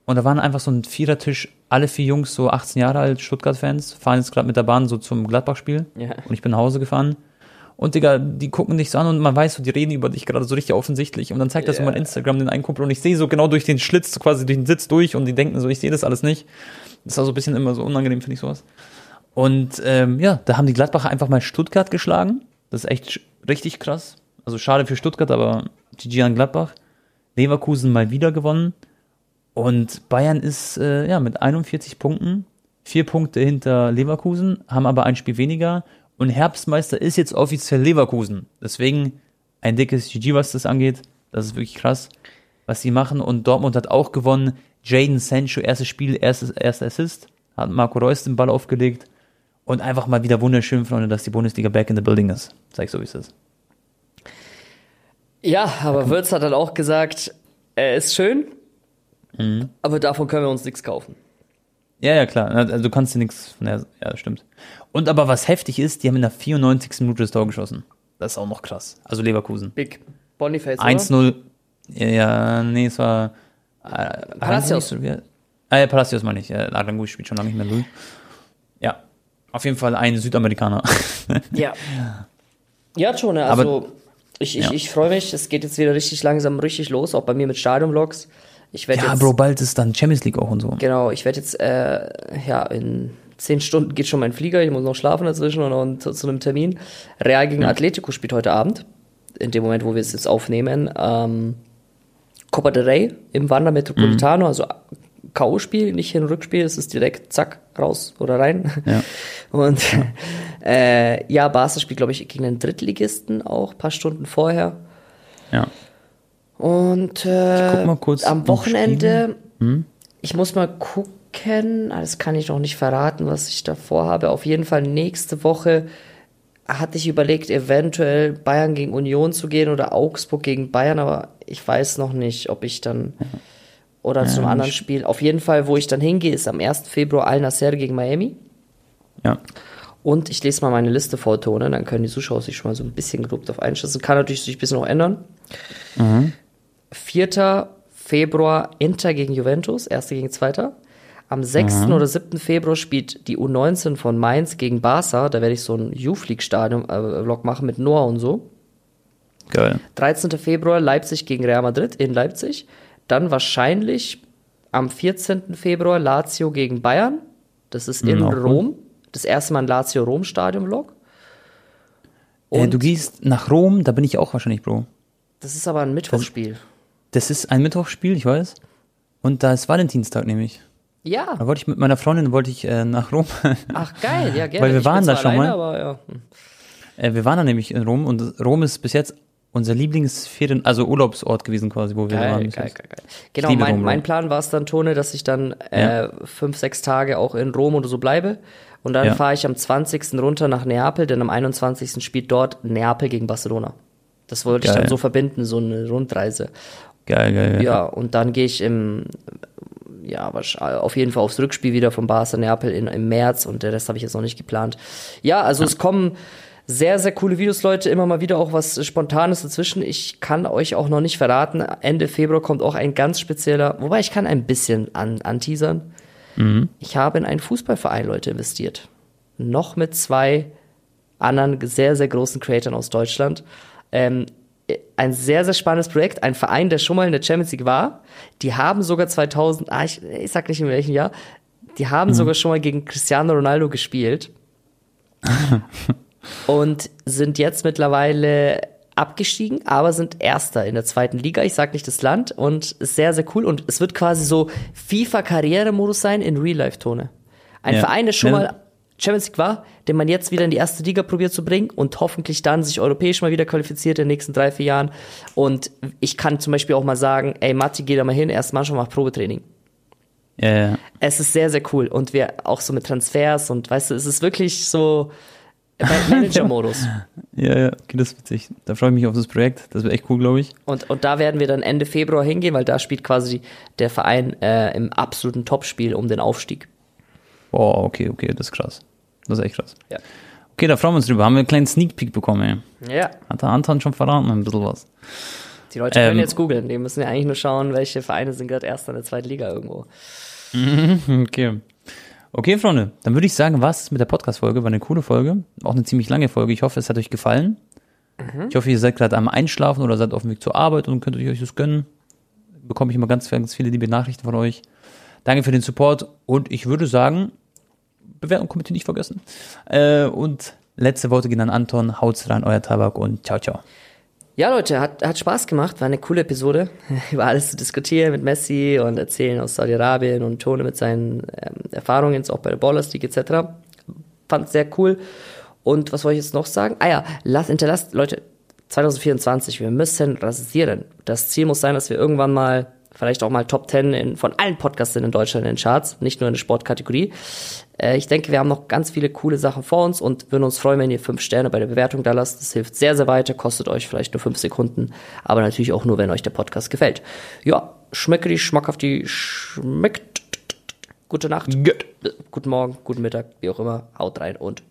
Speaker 1: und da waren einfach so ein Vierertisch, alle vier Jungs, so 18 Jahre alt, Stuttgart-Fans, fahren jetzt gerade mit der Bahn so zum Gladbach-Spiel.
Speaker 2: Ja.
Speaker 1: Und ich bin nach Hause gefahren. Und Digga, die gucken dich so an und man weiß so, die reden über dich gerade so richtig offensichtlich. Und dann zeigt das so mein Instagram den einen Kumpel und ich sehe so genau durch den Schlitz, quasi durch den Sitz durch und die denken so, ich sehe das alles nicht. Das ist also ein bisschen immer so unangenehm, finde ich sowas. Und ähm, ja, da haben die Gladbacher einfach mal Stuttgart geschlagen. Das ist echt richtig krass. Also schade für Stuttgart, aber GG an Gladbach. Leverkusen mal wieder gewonnen. Und Bayern ist äh, ja mit 41 Punkten, vier Punkte hinter Leverkusen, haben aber ein Spiel weniger. Und Herbstmeister ist jetzt offiziell Leverkusen. Deswegen ein dickes GG, was das angeht. Das ist wirklich krass, was sie machen. Und Dortmund hat auch gewonnen. Jaden Sancho, erstes Spiel, erstes, erster Assist. Hat Marco Reus den Ball aufgelegt. Und einfach mal wieder wunderschön, Freunde, dass die Bundesliga back in the building ist. Sag ich so, wie es ist.
Speaker 2: Ja, aber Würz hat dann auch gesagt, er ist schön,
Speaker 1: Mhm.
Speaker 2: aber davon können wir uns nichts kaufen.
Speaker 1: Ja, ja, klar. Also du kannst dir nichts von der. Ja, stimmt. Und aber was heftig ist, die haben in der 94. Minute das Tor geschossen. Das ist auch noch krass. Also Leverkusen.
Speaker 2: Big Boniface, oder?
Speaker 1: 1-0. Ja, ja, nee, es war. Äh,
Speaker 2: Palacios.
Speaker 1: Ah, ja, Palacios meine ich. Äh, Aranguiz spielt schon lange nicht mehr null. Ja. Auf jeden Fall ein Südamerikaner. (laughs)
Speaker 2: Ja. Ja, schon, ne? also ich, ich,
Speaker 1: Ja.
Speaker 2: ich freue mich, es geht jetzt wieder richtig langsam richtig los, auch bei mir mit Stadionvlogs. Ich werde
Speaker 1: ja,
Speaker 2: jetzt,
Speaker 1: Bro, bald ist dann Champions League auch und so.
Speaker 2: genau, ich werde jetzt, äh, ja, in zehn Stunden geht schon mein Flieger, ich muss noch schlafen dazwischen und, und zu, zu einem Termin. Real gegen Atletico spielt heute Abend, in dem Moment, wo wir es jetzt aufnehmen. Ähm, Copa del Rey im Wander Metropolitano, also K.O.-Spiel, nicht Hin- und Rückspiel, es ist direkt zack, raus oder rein.
Speaker 1: Ja. (laughs)
Speaker 2: Und äh, ja, Barca spielt, glaube ich, gegen einen Drittligisten auch, paar Stunden vorher.
Speaker 1: Ja.
Speaker 2: Und äh,
Speaker 1: guck mal kurz
Speaker 2: am Wochenende, ich muss mal gucken, ah, das kann ich noch nicht verraten, was ich da vorhabe. Auf jeden Fall nächste Woche hatte ich überlegt, eventuell Bayern gegen Union zu gehen oder Augsburg gegen Bayern, aber ich weiß noch nicht, ob ich dann oder zum anderen Spiel. Auf jeden Fall, wo ich dann hingehe, ist am 1. Februar Al Nasser gegen Miami.
Speaker 1: Ja.
Speaker 2: Und ich lese mal meine Liste vor, Tone, dann können die Zuschauer sich schon mal so ein bisschen grob darauf einschätzen. Kann natürlich sich ein bisschen noch ändern. 4. Februar Inter gegen Juventus, 1. gegen 2. Am 6. oder 7. Februar spielt die U19 von Mainz gegen Barca. Da werde ich so ein Stadion äh, machen mit Noah und so.
Speaker 1: Geil.
Speaker 2: 13. Februar Leipzig gegen Real Madrid in Leipzig. Dann wahrscheinlich am 14. Februar Lazio gegen Bayern. Das ist in
Speaker 1: Mhm.
Speaker 2: Rom. Das erste Mal ein Lazio-Rom-Stadion-Vlog.
Speaker 1: Äh, du gehst nach Rom, da bin ich auch wahrscheinlich, Bro.
Speaker 2: das ist aber ein Mittwochsspiel.
Speaker 1: Das ist ein Mittwochsspiel, ich weiß. Und da ist Valentinstag nämlich.
Speaker 2: Ja.
Speaker 1: Da wollte ich mit meiner Freundin wollte ich äh, nach Rom.
Speaker 2: Ach, geil. Ja, (laughs) gerne.
Speaker 1: Weil wir
Speaker 2: Ich
Speaker 1: waren da schon
Speaker 2: alleine,
Speaker 1: mal.
Speaker 2: Aber, ja. Hm.
Speaker 1: äh, wir waren da nämlich in Rom und Rom ist bis jetzt unser Lieblingsferien, also Urlaubsort gewesen quasi, wo wir
Speaker 2: Geil,
Speaker 1: waren.
Speaker 2: geil, geil, geil. Genau, mein,
Speaker 1: Rom,
Speaker 2: mein. Plan war es dann, Tone, dass ich dann äh,
Speaker 1: Ja.
Speaker 2: fünf, sechs Tage auch in Rom oder so bleibe. Und dann
Speaker 1: Ja.
Speaker 2: fahre ich am 20. runter nach Neapel, denn am 21. spielt dort Neapel gegen Barcelona. Das wollte ich dann so verbinden, so eine Rundreise.
Speaker 1: Geil, geil, geil.
Speaker 2: Ja, und dann gehe ich im, ja, auf jeden Fall aufs Rückspiel wieder von Barca Neapel in, im März und der Rest habe ich jetzt noch nicht geplant. Ja, also es kommen sehr, sehr coole Videos, Leute, immer mal wieder auch was Spontanes dazwischen. Ich kann euch auch noch nicht verraten, Ende Februar kommt auch ein ganz spezieller, wobei ich kann ein bisschen an, anteasern. Ich habe in einen Fußballverein, Leute, investiert. Noch mit zwei anderen sehr, sehr großen Creatoren aus Deutschland. Ähm, ein sehr, sehr spannendes Projekt. Ein Verein, der schon mal in der Champions League war. Die haben sogar 2000, ah, ich, ich sag nicht in welchem Jahr, die haben sogar schon mal gegen Cristiano Ronaldo gespielt. (laughs) und sind jetzt mittlerweile abgestiegen, aber sind Erster in der zweiten Liga. Ich sag nicht das Land und ist sehr, sehr cool. Und es wird quasi so FIFA-Karrieremodus sein in Real-Life-Tone. Ein
Speaker 1: Ja.
Speaker 2: Verein, der schon
Speaker 1: Ja.
Speaker 2: mal Champions League war, den man jetzt wieder in die erste Liga probiert zu bringen und hoffentlich dann sich europäisch mal wieder qualifiziert in den nächsten drei, vier Jahren. Und ich kann zum Beispiel auch mal sagen, ey Matti, geh da mal hin, erst schon mal Probetraining.
Speaker 1: Ja, ja.
Speaker 2: Es ist sehr, sehr cool. Und wir auch so mit Transfers und weißt du, es ist wirklich so (laughs) Manager-Modus.
Speaker 1: Ja, ja, okay, das ist witzig. Da freue ich mich auf das Projekt. Das wird echt cool, glaube ich.
Speaker 2: Und, und da werden wir dann Ende Februar hingehen, weil da spielt quasi der Verein äh, im absoluten Topspiel um den Aufstieg.
Speaker 1: Boah, okay, okay, das ist krass. Das ist echt krass.
Speaker 2: Ja.
Speaker 1: Okay, da freuen wir uns drüber. Haben wir einen kleinen Sneak Peek bekommen, ey.
Speaker 2: Ja.
Speaker 1: Hat der Anton schon verraten, ein bisschen was.
Speaker 2: Die Leute können
Speaker 1: Ähm,
Speaker 2: jetzt googeln. Die müssen ja eigentlich nur schauen, welche Vereine sind gerade erst in der zweiten Liga irgendwo. (laughs)
Speaker 1: Okay. Okay, Freunde, dann würde ich sagen, was mit der Podcast-Folge? War eine coole Folge. Auch eine ziemlich lange Folge. Ich hoffe, es hat euch gefallen. Ich hoffe, ihr seid gerade am Einschlafen oder seid auf dem Weg zur Arbeit und könnt euch das gönnen. Bekomme ich immer ganz, ganz viele liebe Nachrichten von euch. Danke für den Support und ich würde sagen, Bewertung, Kommentar nicht vergessen. Äh, und letzte Worte gehen an Anton. Haut's rein, euer Tabak und ciao, ciao.
Speaker 2: Ja, Leute, hat, hat Spaß gemacht. War eine coole Episode. (laughs) Über alles zu diskutieren mit Messi und erzählen aus Saudi-Arabien und Tone mit seinen ähm, Erfahrungen, auch bei der Ballers League etc. Fand sehr cool. Und was wollte ich jetzt noch sagen? Ah ja, lasst, hinterlasst, Leute, 2024, wir müssen rasieren. Das Ziel muss sein, dass wir irgendwann mal, vielleicht auch mal Top 10 in, von allen Podcasts in Deutschland in den Charts, nicht nur in der Sportkategorie. Äh, ich denke, wir haben noch ganz viele coole Sachen vor uns und würden uns freuen, wenn ihr fünf Sterne bei der Bewertung da lasst. Das hilft sehr, sehr weiter, kostet euch vielleicht nur fünf Sekunden, aber natürlich auch nur, wenn euch der Podcast gefällt. Ja, schmecke die, schmackhaft die, schmeckt. Gute Nacht, guten Morgen, guten Mittag, wie auch immer. Haut rein und